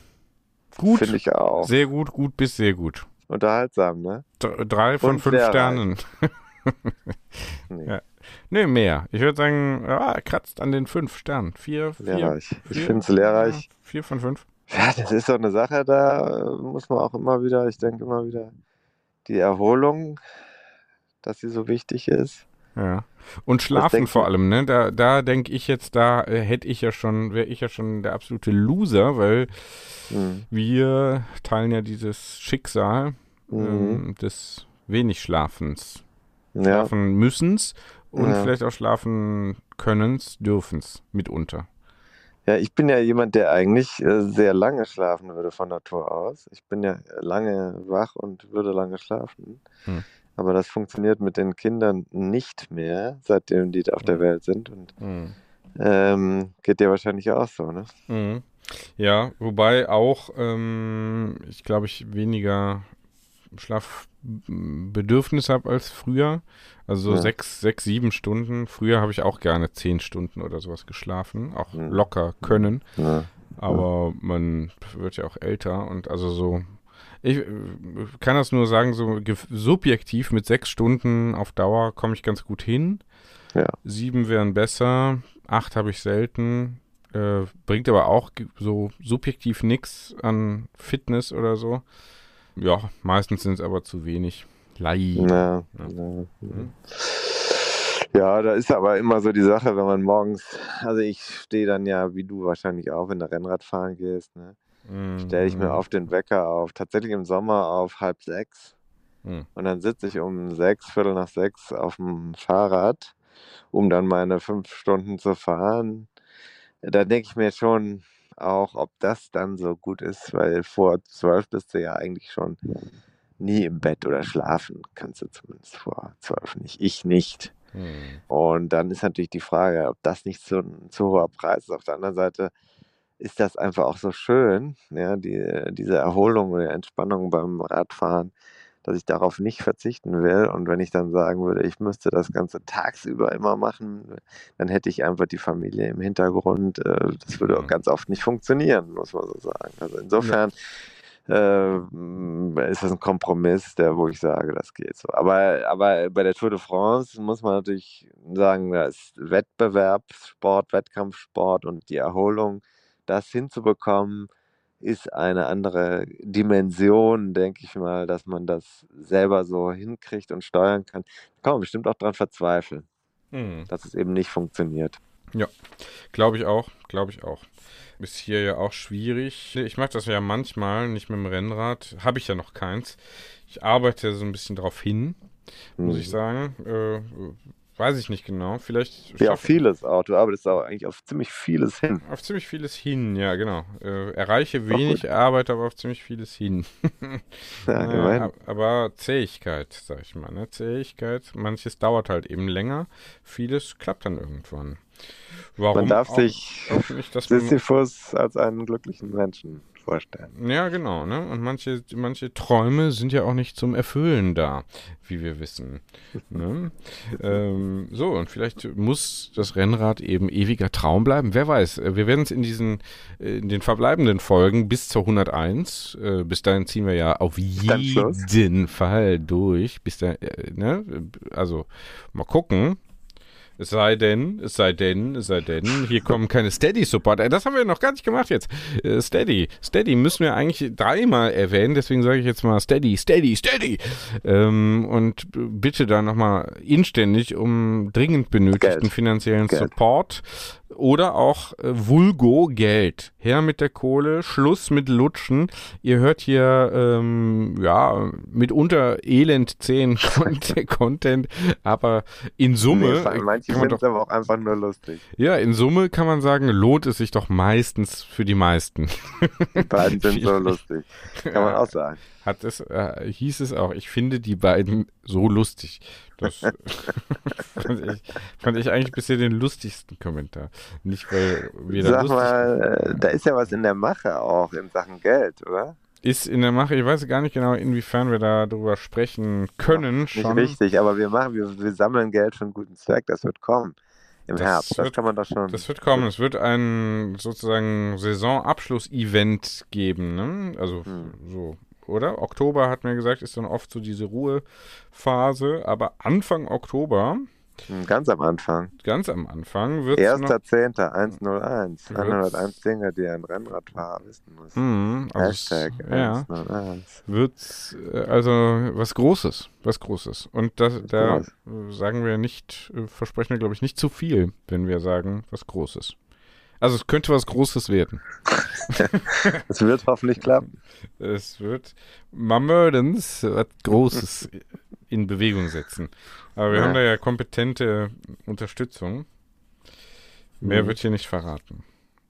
S4: Gut.
S3: Finde ich auch.
S4: Sehr gut, gut bis sehr gut.
S3: Unterhaltsam, ne?
S4: D drei von und fünf Sternen. nee. Ja. Nee, mehr. Ich würde sagen, er kratzt an den fünf Sternen. Vier, vier.
S3: Lehrreich. Vier, ich finde es lehrreich.
S4: Vier von fünf.
S3: Ja, das ist so eine Sache, da muss man auch immer wieder, ich denke immer wieder, die Erholung, dass sie so wichtig ist.
S4: Ja. Und schlafen vor allem, ne? Da, da denke ich jetzt, da äh, hätte ich ja schon, wäre ich ja schon der absolute Loser, weil mhm. wir teilen ja dieses Schicksal mhm. ähm, des wenig Schlafens. Ja. Schlafen müssens und ja. vielleicht auch schlafen könnens, dürfens mitunter.
S3: Ja, ich bin ja jemand, der eigentlich äh, sehr lange schlafen würde von Natur aus. Ich bin ja lange wach und würde lange schlafen. Hm. Aber das funktioniert mit den Kindern nicht mehr, seitdem die auf der hm. Welt sind. Und hm. ähm, geht dir wahrscheinlich auch so, ne?
S4: Hm. Ja, wobei auch, ähm, ich glaube, ich weniger Schlafbedürfnis habe als früher. Also so ja. sechs, sechs, sieben Stunden. Früher habe ich auch gerne zehn Stunden oder sowas geschlafen, auch ja. locker können. Ja. Aber man wird ja auch älter und also so. Ich kann das nur sagen, so subjektiv mit sechs Stunden auf Dauer komme ich ganz gut hin. Sieben wären besser, acht habe ich selten. Äh, bringt aber auch so subjektiv nichts an Fitness oder so. Ja, meistens sind es aber zu wenig. Leider. Ja, ja.
S3: Hm? ja, da ist aber immer so die Sache, wenn man morgens, also ich stehe dann ja, wie du wahrscheinlich auch, wenn du Rennrad fahren gehst, ne? Mhm. Stelle ich mir auf den Wecker auf, tatsächlich im Sommer auf halb sechs. Mhm. Und dann sitze ich um sechs, Viertel nach sechs auf dem Fahrrad, um dann meine fünf Stunden zu fahren. Da denke ich mir schon, auch, ob das dann so gut ist, weil vor zwölf bist du ja eigentlich schon nie im Bett oder schlafen, kannst du zumindest vor zwölf nicht. Ich nicht. Hm. Und dann ist natürlich die Frage, ob das nicht so ein zu hoher Preis ist. Auf der anderen Seite ist das einfach auch so schön, ja, die, diese Erholung oder Entspannung beim Radfahren dass ich darauf nicht verzichten will. Und wenn ich dann sagen würde, ich müsste das Ganze tagsüber immer machen, dann hätte ich einfach die Familie im Hintergrund. Äh, das würde auch mhm. ganz oft nicht funktionieren, muss man so sagen. Also insofern äh, ist das ein Kompromiss, der, wo ich sage, das geht so. Aber, aber bei der Tour de France muss man natürlich sagen, da ist Wettbewerbssport, Wettkampfsport und die Erholung, das hinzubekommen, ist eine andere Dimension, denke ich mal, dass man das selber so hinkriegt und steuern kann. Da kann man bestimmt auch dran verzweifeln, hm. dass es eben nicht funktioniert.
S4: Ja, glaube ich auch, glaube ich auch. Ist hier ja auch schwierig. Ich mache das ja manchmal, nicht mit dem Rennrad, habe ich ja noch keins. Ich arbeite so ein bisschen darauf hin, muss hm. ich sagen. Äh, Weiß ich nicht genau. Vielleicht.
S3: Ja, auf vieles auch. Du arbeitest auch eigentlich auf ziemlich vieles hin.
S4: Auf ziemlich vieles hin, ja, genau. Äh, erreiche wenig, arbeite aber auf ziemlich vieles hin. ja, äh, aber Zähigkeit, sag ich mal. Ne? Zähigkeit. Manches dauert halt eben länger. Vieles klappt dann irgendwann.
S3: Warum man darf auch, sich Sisyphus als einen glücklichen Menschen vorstellen.
S4: Ja, genau. Ne? Und manche, manche Träume sind ja auch nicht zum Erfüllen da, wie wir wissen. ne? ähm, so, und vielleicht muss das Rennrad eben ewiger Traum bleiben. Wer weiß. Wir werden es in diesen, in den verbleibenden Folgen bis zur 101, äh, bis dahin ziehen wir ja auf jeden Fall durch. Bis da, äh, ne? Also mal gucken. Es sei denn, es sei denn, es sei denn, hier kommen keine Steady-Support. Äh, das haben wir noch gar nicht gemacht jetzt. Äh, Steady. Steady müssen wir eigentlich dreimal erwähnen, deswegen sage ich jetzt mal Steady, Steady, Steady. Ähm, und bitte da nochmal inständig um dringend benötigten Geld. finanziellen Geld. Support oder auch äh, Vulgo Geld. Her mit der Kohle, Schluss mit Lutschen. Ihr hört hier ähm, ja mitunter elend 10 Content, aber in Summe.
S3: Nee, manche sind doch, aber auch einfach nur lustig.
S4: Ja, in Summe kann man sagen, lohnt es sich doch meistens für die meisten.
S3: Die beiden sind so lustig. Kann man auch sagen.
S4: Hat es, äh, hieß es auch, ich finde die beiden so lustig. Das fand, ich, fand ich eigentlich bisher den lustigsten Kommentar. Nicht, weil wir da
S3: Sag mal, äh, da ist ja was in der Mache auch in Sachen Geld, oder?
S4: Ist in der Mache, ich weiß gar nicht genau, inwiefern wir da drüber sprechen können.
S3: Nicht schon. richtig, aber wir machen, wir, wir sammeln Geld für einen guten Zweck, das wird kommen. Im das Herbst,
S4: wird, das kann man doch schon. Das wird kommen. Es wird ein sozusagen Saisonabschluss-Event geben, ne? Also hm. so oder? Oktober hat mir gesagt, ist dann oft so diese Ruhephase, aber Anfang Oktober.
S3: Hm, ganz am Anfang.
S4: Ganz am Anfang wird
S3: 1.10. 101. 101 Dinge, die ein Rennradfahrer wissen muss.
S4: Mm, also Hashtag ja, 101. Wird äh, also was Großes. Was Großes. Und das, da sagen wir nicht, äh, versprechen wir, glaube ich, nicht zu viel, wenn wir sagen, was Großes. Also es könnte was Großes werden.
S3: es wird hoffentlich klappen.
S4: Es wird Mammerdens was Großes in Bewegung setzen. Aber wir ja. haben da ja kompetente Unterstützung. Mehr mhm. wird hier nicht verraten.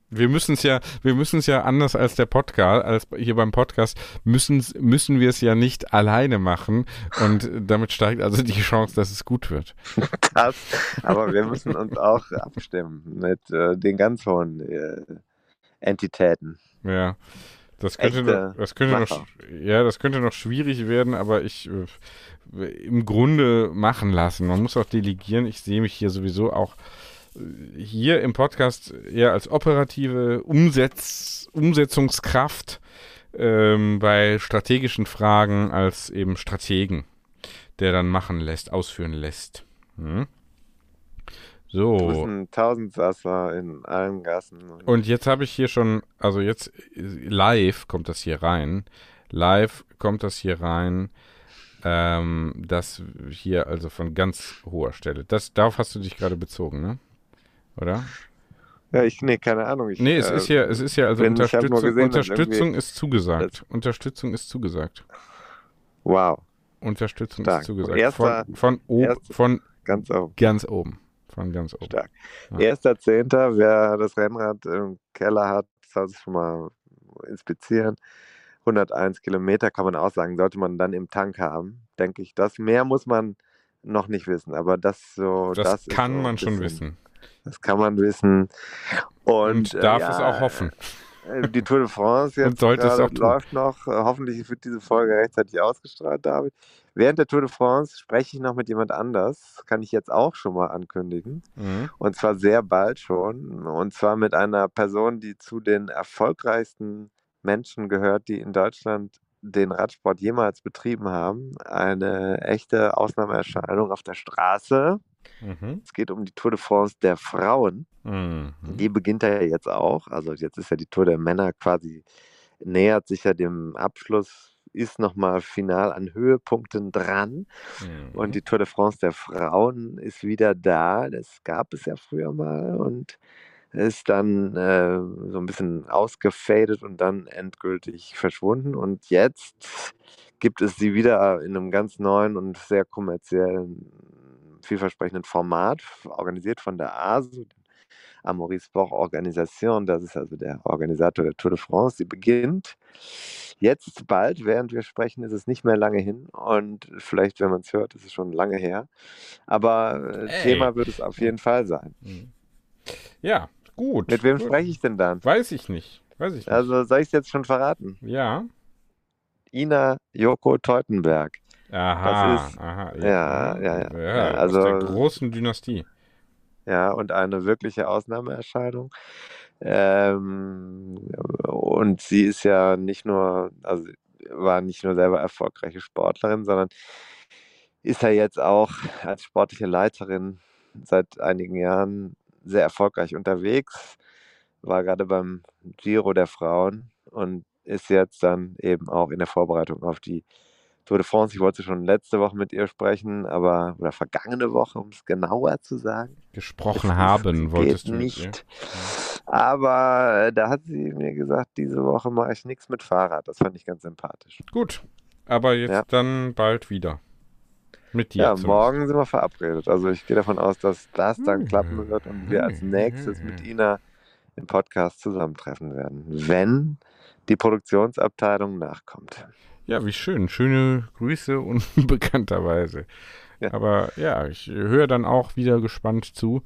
S4: Wir müssen es ja, wir müssen es ja anders als der Podcast, als hier beim Podcast, müssen, müssen wir es ja nicht alleine machen und damit steigt also die Chance, dass es gut wird.
S3: Das, aber wir müssen uns auch abstimmen mit äh, den ganz hohen äh, Entitäten.
S4: Ja. Das könnte, noch, das könnte noch, ja, das könnte noch schwierig werden, aber ich äh, im Grunde machen lassen. Man muss auch delegieren. Ich sehe mich hier sowieso auch hier im Podcast eher als operative Umsetz Umsetzungskraft ähm, bei strategischen Fragen als eben Strategen, der dann machen lässt, ausführen lässt. Hm? So.
S3: Du bist ein Tausendsasser in allen Gassen.
S4: Und jetzt habe ich hier schon, also jetzt live kommt das hier rein. Live kommt das hier rein. Ähm, das hier also von ganz hoher Stelle. Das, darauf hast du dich gerade bezogen, ne? Oder?
S3: Ja, ich, nee, keine Ahnung. Ich,
S4: nee, es äh, ist ja, es ist ja, also Unterstützung, gesehen, Unterstützung ist zugesagt. Unterstützung ist zugesagt.
S3: Wow.
S4: Unterstützung Stark. ist zugesagt. Erster, von, von, ob, von
S3: ganz oben.
S4: Ganz oben. Von ganz oben.
S3: Stark. Ja. Erster Zehnter, wer das Rennrad im Keller hat, soll es schon mal inspizieren. 101 Kilometer kann man auch sagen, sollte man dann im Tank haben, denke ich. Das mehr muss man noch nicht wissen, aber das so.
S4: Das, das kann so man schon wissen.
S3: Das kann man wissen. Und,
S4: und darf äh, ja, es auch hoffen.
S3: Äh, die Tour de France jetzt läuft noch. Äh, hoffentlich wird diese Folge rechtzeitig ausgestrahlt, David. Während der Tour de France spreche ich noch mit jemand anders. Kann ich jetzt auch schon mal ankündigen. Mhm. Und zwar sehr bald schon. Und zwar mit einer Person, die zu den erfolgreichsten Menschen gehört, die in Deutschland den Radsport jemals betrieben haben. Eine echte Ausnahmeerscheinung auf der Straße. Mhm. Es geht um die Tour de France der Frauen. Mhm. Die beginnt ja jetzt auch. Also jetzt ist ja die Tour der Männer quasi, nähert sich ja dem Abschluss, ist nochmal final an Höhepunkten dran. Mhm. Und die Tour de France der Frauen ist wieder da. Das gab es ja früher mal und ist dann äh, so ein bisschen ausgefadet und dann endgültig verschwunden. Und jetzt gibt es sie wieder in einem ganz neuen und sehr kommerziellen vielversprechenden Format, organisiert von der ASO, Amaury Sport Organisation, das ist also der Organisator der Tour de France, die beginnt jetzt bald, während wir sprechen, ist es nicht mehr lange hin und vielleicht, wenn man es hört, ist es schon lange her, aber äh, Thema wird es auf jeden Fall sein. Mhm.
S4: Ja, gut.
S3: Mit wem spreche ich denn dann?
S4: Weiß ich nicht. Weiß ich nicht.
S3: Also soll ich es jetzt schon verraten?
S4: Ja.
S3: Ina Joko Teutenberg.
S4: Aha,
S3: das ist,
S4: aha.
S3: Ja, ja, ja.
S4: ja, also, aus der großen Dynastie.
S3: Ja, und eine wirkliche Ausnahmeerscheinung. Ähm, und sie ist ja nicht nur, also war nicht nur selber erfolgreiche Sportlerin, sondern ist ja jetzt auch als sportliche Leiterin seit einigen Jahren sehr erfolgreich unterwegs, war gerade beim Giro der Frauen und ist jetzt dann eben auch in der Vorbereitung auf die Tour de France. Ich wollte schon letzte Woche mit ihr sprechen, aber oder vergangene Woche, um es genauer zu sagen.
S4: Gesprochen das haben wolltest du
S3: nicht. Aber äh, da hat sie mir gesagt, diese Woche mache ich nichts mit Fahrrad. Das fand ich ganz sympathisch.
S4: Gut, aber jetzt ja. dann bald wieder. Mit dir.
S3: Ja, morgen sind wir verabredet. Also ich gehe davon aus, dass das dann hm. klappen wird und wir als nächstes mit Ina im Podcast zusammentreffen werden, wenn die Produktionsabteilung nachkommt.
S4: Ja, wie schön. Schöne Grüße unbekannterweise. Ja. Aber ja, ich höre dann auch wieder gespannt zu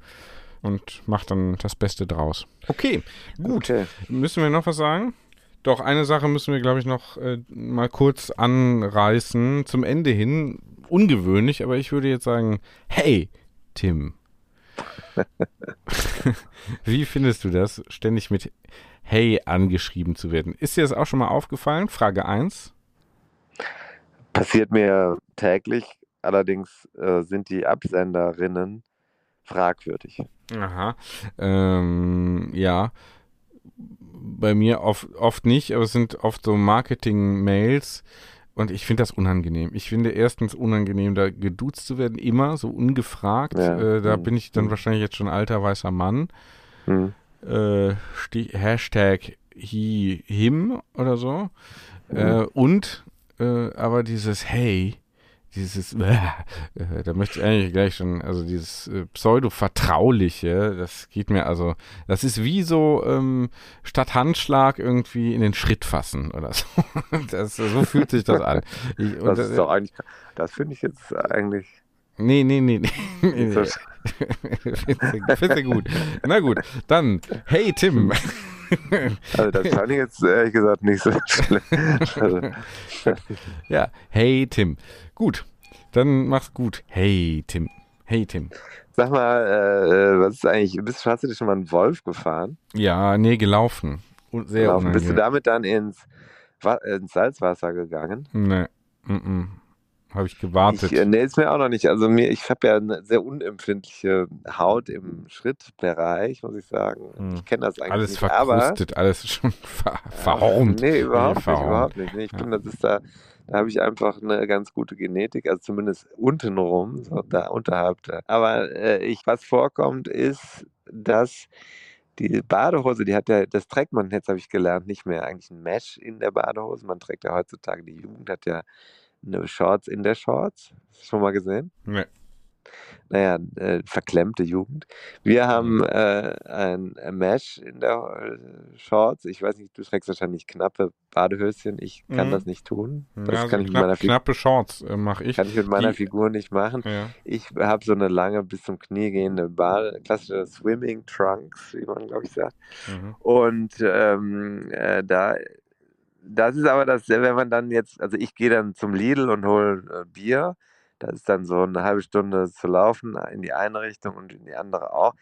S4: und mache dann das Beste draus. Okay, gut. Okay. Müssen wir noch was sagen? Doch, eine Sache müssen wir, glaube ich, noch äh, mal kurz anreißen. Zum Ende hin, ungewöhnlich, aber ich würde jetzt sagen, hey, Tim. Wie findest du das, ständig mit Hey angeschrieben zu werden? Ist dir das auch schon mal aufgefallen? Frage 1.
S3: Passiert mir täglich, allerdings äh, sind die Absenderinnen fragwürdig.
S4: Aha. Ähm, ja. Bei mir oft, oft nicht, aber es sind oft so Marketing-Mails. Und ich finde das unangenehm. Ich finde erstens unangenehm, da geduzt zu werden, immer so ungefragt. Ja. Äh, da mhm. bin ich dann mhm. wahrscheinlich jetzt schon alter weißer Mann. Mhm. Äh, Hashtag he, him oder so. Mhm. Äh, und äh, aber dieses Hey dieses, äh, da möchte ich eigentlich gleich schon, also dieses äh, pseudo-vertrauliche, das geht mir also, das ist wie so ähm, statt Handschlag irgendwie in den Schritt fassen oder so. Das, so fühlt sich das an.
S3: Ich, das ist doch eigentlich, das finde ich jetzt eigentlich.
S4: Nee, nee, nee, nee. nee. Findest du gut. Na gut, dann, hey Tim.
S3: Also das fand ich jetzt ehrlich gesagt nicht so schlimm. Also.
S4: Ja, hey Tim. Gut, dann mach's gut. Hey Tim. Hey Tim.
S3: Sag mal, äh, was ist eigentlich, bist, hast du dich schon mal einen Wolf gefahren?
S4: Ja, nee, gelaufen. Sehr gelaufen.
S3: Bist du damit dann ins, ins Salzwasser gegangen?
S4: Nee. Mm -mm. Habe ich gewartet.
S3: Ich, nee, ist mir auch noch nicht. Also mir, ich habe ja eine sehr unempfindliche Haut im Schrittbereich, muss ich sagen. Hm. Ich kenne das eigentlich
S4: alles
S3: nicht.
S4: Verkrustet,
S3: aber,
S4: alles schon ver verhornt.
S3: Nee, überhaupt nee, nicht, überhaupt nicht. Nee, ich ja. finde, das ist da, da habe ich einfach eine ganz gute Genetik, also zumindest untenrum, so da unterhalb. Da. Aber äh, ich, was vorkommt, ist, dass die Badehose, die hat ja, das trägt man jetzt, habe ich gelernt, nicht mehr eigentlich ein Mesh in der Badehose. Man trägt ja heutzutage, die Jugend hat ja eine Shorts in der Shorts. Schon mal gesehen?
S4: Nee.
S3: Naja, äh, verklemmte Jugend. Wir haben äh, ein, ein, Mesh in der äh, Shorts. Ich weiß nicht, du trägst wahrscheinlich knappe Badehöschen. Ich kann mhm. das nicht tun. Das
S4: ja,
S3: kann
S4: so ich knapp, knappe Shorts äh, mache ich.
S3: Kann ich mit meiner Die, Figur nicht machen. Ja. Ich habe so eine lange bis zum Knie gehende Bade, klassische Swimming Trunks, wie man glaube ich sagt. Mhm. Und ähm, äh, da das ist aber das, wenn man dann jetzt, also ich gehe dann zum Lidl und hole äh, Bier. Das ist dann so eine halbe Stunde zu laufen in die eine Richtung und in die andere auch.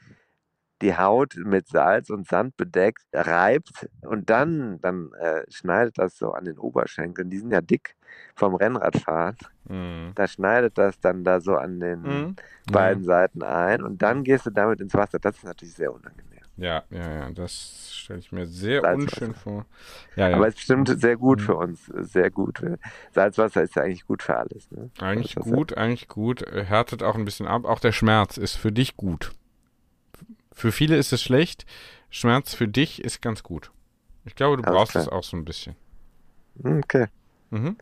S3: Die Haut mit Salz und Sand bedeckt, reibt und dann, dann äh, schneidet das so an den Oberschenkeln. Die sind ja dick vom Rennradfahren. Mhm. Da schneidet das dann da so an den mhm. beiden mhm. Seiten ein und dann gehst du damit ins Wasser. Das ist natürlich sehr unangenehm.
S4: Ja, ja, ja, das stelle ich mir sehr Salzwasser. unschön vor. Ja,
S3: ja. Aber es ist bestimmt sehr gut mhm. für uns, sehr gut. Salzwasser ist ja eigentlich gut für alles. Ne?
S4: Eigentlich gut, eigentlich gut. Härtet auch ein bisschen ab. Auch der Schmerz ist für dich gut. Für viele ist es schlecht. Schmerz für dich ist ganz gut. Ich glaube, du Alles brauchst es auch so ein bisschen.
S3: Okay. Mhm.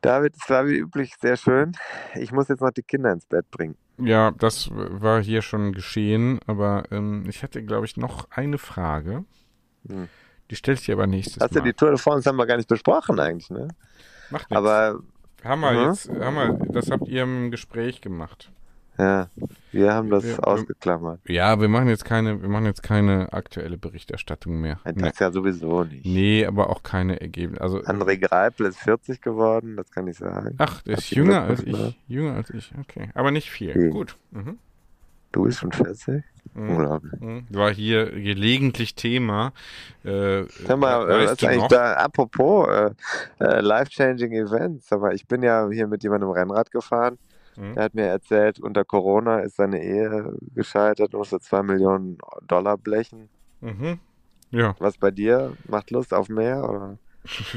S3: David, es war wie üblich sehr schön. Ich muss jetzt noch die Kinder ins Bett bringen.
S4: Ja, das war hier schon geschehen, aber ähm, ich hatte, glaube ich, noch eine Frage. Hm. Die stellt sich aber nächstes
S3: Hast Mal. Hast du die Tour de France haben wir gar nicht besprochen eigentlich, ne?
S4: Macht nichts.
S3: Aber
S4: haben wir mhm. jetzt, haben wir, das habt ihr im Gespräch gemacht.
S3: Ja, wir haben das wir, ausgeklammert.
S4: Ja, wir machen jetzt keine, wir machen jetzt keine aktuelle Berichterstattung mehr.
S3: Das nee. ja sowieso nicht.
S4: Nee, aber auch keine Ergebnisse. Also,
S3: André Greipel ist 40 geworden, das kann ich sagen.
S4: Ach, der ist jünger als ich. Jünger als ich, okay. Aber nicht viel. Mhm. Gut. Mhm.
S3: Du bist schon 40? Mhm.
S4: Unglaublich. Mhm. War hier gelegentlich Thema.
S3: Äh, Sag mal, äh, was ist eigentlich noch? da, apropos äh, äh, life-changing Events, aber ich bin ja hier mit jemandem Rennrad gefahren Mhm. Er hat mir erzählt, unter Corona ist seine Ehe gescheitert, musste zwei Millionen Dollar blechen.
S4: Mhm. Ja.
S3: Was bei dir? Macht Lust auf mehr? Oder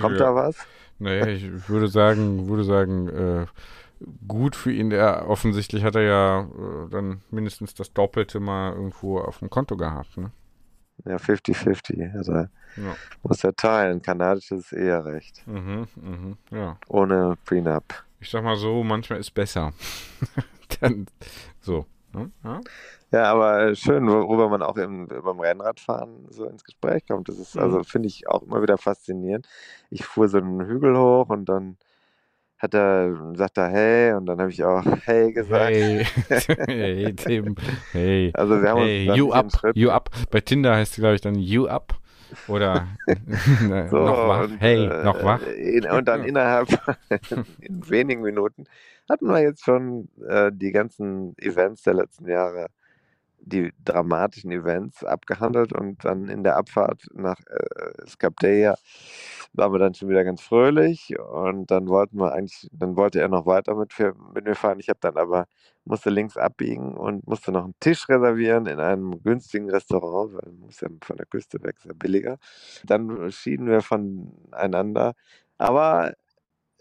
S3: kommt ja. da was?
S4: Naja, ich würde sagen, würde sagen, äh, gut für ihn. Der offensichtlich hat er ja äh, dann mindestens das Doppelte mal irgendwo auf dem Konto gehabt, ne?
S3: Ja, 50-50. Also ja. muss er teilen. Kanadisches Eherecht.
S4: Mhm, mhm, ja.
S3: Ohne Prenup
S4: ich sag mal so, manchmal ist besser. Dann, so. Ne? Ja?
S3: ja? aber schön, worüber man auch im, beim Rennradfahren so ins Gespräch kommt. Das ist, also mhm. finde ich auch immer wieder faszinierend. Ich fuhr so einen Hügel hoch und dann hat er, sagt er hey und dann habe ich auch hey gesagt.
S4: Hey, hey Tim, hey.
S3: Also wir haben
S4: hey, uns you up, you up. Bei Tinder heißt es glaube ich dann you up. Oder so, noch wach. Und, hey, äh, noch wach.
S3: und dann innerhalb in wenigen Minuten hatten wir jetzt schon äh, die ganzen Events der letzten Jahre, die dramatischen Events abgehandelt und dann in der Abfahrt nach äh, Skapdeia waren wir dann schon wieder ganz fröhlich und dann wollten wir eigentlich, dann wollte er noch weiter mit, mit mir fahren. Ich habe dann aber, musste links abbiegen und musste noch einen Tisch reservieren in einem günstigen Restaurant, weil man muss ja von der Küste weg, ist ja billiger. Dann schieden wir voneinander. Aber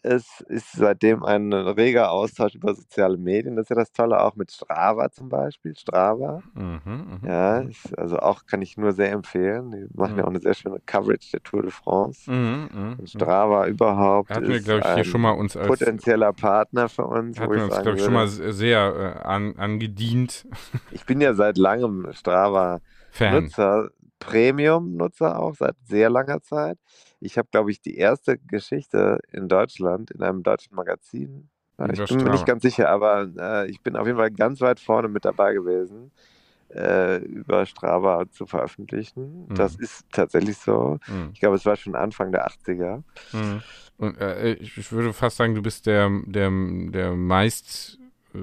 S3: es ist seitdem ein reger Austausch über soziale Medien. Das ist ja das Tolle auch mit Strava zum Beispiel. Strava. Mhm, mhm ja, mhm. ist, also auch kann ich nur sehr empfehlen. Die machen mhm. ja auch eine sehr schöne Coverage der Tour de France. Mhm, mhm Strava überhaupt
S4: hatten wir, glaube ich, hier schon mal uns als
S3: potenzieller Partner für uns.
S4: Hat mir uns, glaube ich, schon mal sehr äh, an, angedient.
S3: Ich bin ja seit langem Strava-Nutzer, Premium-Nutzer auch, seit sehr langer Zeit. Ich habe, glaube ich, die erste Geschichte in Deutschland in einem deutschen Magazin. Ich bin mir nicht ganz sicher, aber äh, ich bin auf jeden Fall ganz weit vorne mit dabei gewesen, äh, über Strava zu veröffentlichen. Mhm. Das ist tatsächlich so. Mhm. Ich glaube, es war schon Anfang der 80er.
S4: Mhm. Und äh, ich würde fast sagen, du bist der, der, der meist äh,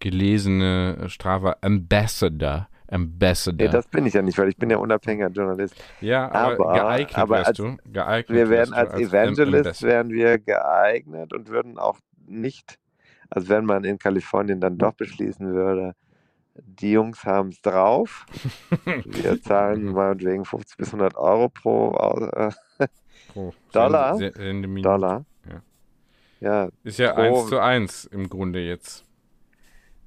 S4: gelesene Strava Ambassador Ambassador.
S3: Nee, das bin ich ja nicht, weil ich bin ja unabhängiger Journalist.
S4: Ja, aber, aber geeignet aber wärst als, du. Geeignet
S3: wir werden als, als Evangelist wären wir geeignet und würden auch nicht, also wenn man in Kalifornien dann doch beschließen würde, die Jungs haben es drauf. wir zahlen meinetwegen 50 bis 100 Euro pro, äh, pro Dollar. Dollar.
S4: Ja. ja. Ist ja pro, 1 zu 1 im Grunde jetzt.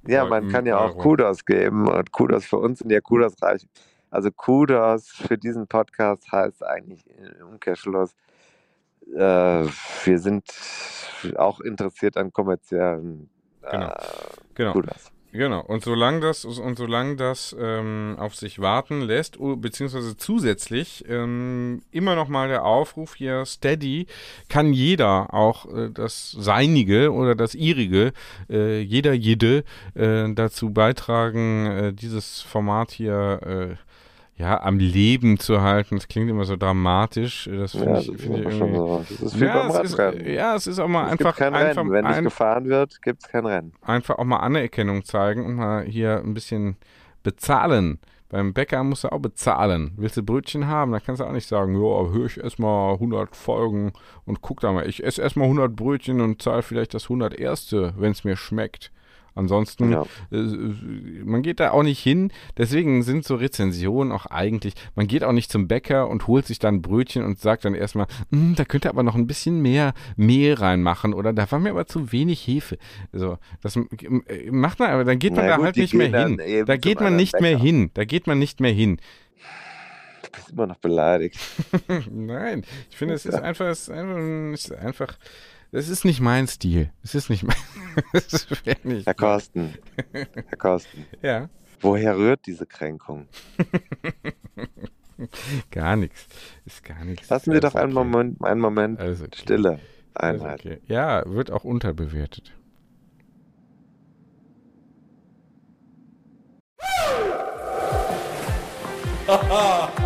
S3: Ja, man kann ja auch Kudos geben und Kudos für uns sind ja Kudos reich. Also Kudos für diesen Podcast heißt eigentlich im Umkehrschluss, äh, wir sind auch interessiert an kommerziellen
S4: äh, genau. genau. Kudos. Genau, und solange das, und solange das ähm, auf sich warten lässt, beziehungsweise zusätzlich ähm, immer noch mal der Aufruf hier, Steady, kann jeder auch äh, das Seinige oder das Ihrige, äh, jeder, jede, äh, dazu beitragen, äh, dieses Format hier äh, ja, am Leben zu halten. Das klingt immer so dramatisch. Das finde ja, ich, find ich irgendwie. So. Das ist ja, es ist, ja, es ist auch mal es einfach.
S3: Gibt kein
S4: einfach
S3: Rennen. Wenn nicht gefahren wird, gibt es kein Rennen.
S4: Einfach auch mal Anerkennung zeigen und mal hier ein bisschen bezahlen. Beim Bäcker musst du auch bezahlen. Willst du Brötchen haben, dann kannst du auch nicht sagen, ja, höre ich erstmal 100 Folgen und guck da mal. Ich esse erstmal 100 Brötchen und zahle vielleicht das 101. wenn es mir schmeckt. Ansonsten, ja. äh, man geht da auch nicht hin. Deswegen sind so Rezensionen auch eigentlich, man geht auch nicht zum Bäcker und holt sich dann Brötchen und sagt dann erstmal, hm, da könnte aber noch ein bisschen mehr Mehl reinmachen oder da war mir aber zu wenig Hefe. So, das äh, macht man, aber dann geht man Na da gut, halt nicht mehr hin. Da geht man nicht Bäcker. mehr hin. Da geht man nicht mehr hin.
S3: Du bist immer noch beleidigt.
S4: Nein, ich finde, es ist einfach, es ist einfach, es ist einfach das ist nicht mein Stil. Es ist nicht mein.
S3: nicht Herr Korsten. Herr Korsten.
S4: Ja.
S3: Woher rührt diese Kränkung?
S4: gar nichts. Ist gar nichts.
S3: Lassen wir doch okay. einen Moment, einen Moment okay. Stille einhalten.
S4: Okay. Ja, wird auch unterbewertet.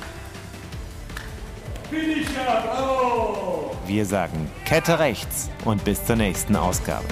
S2: Wir sagen Kette rechts und bis zur nächsten Ausgabe.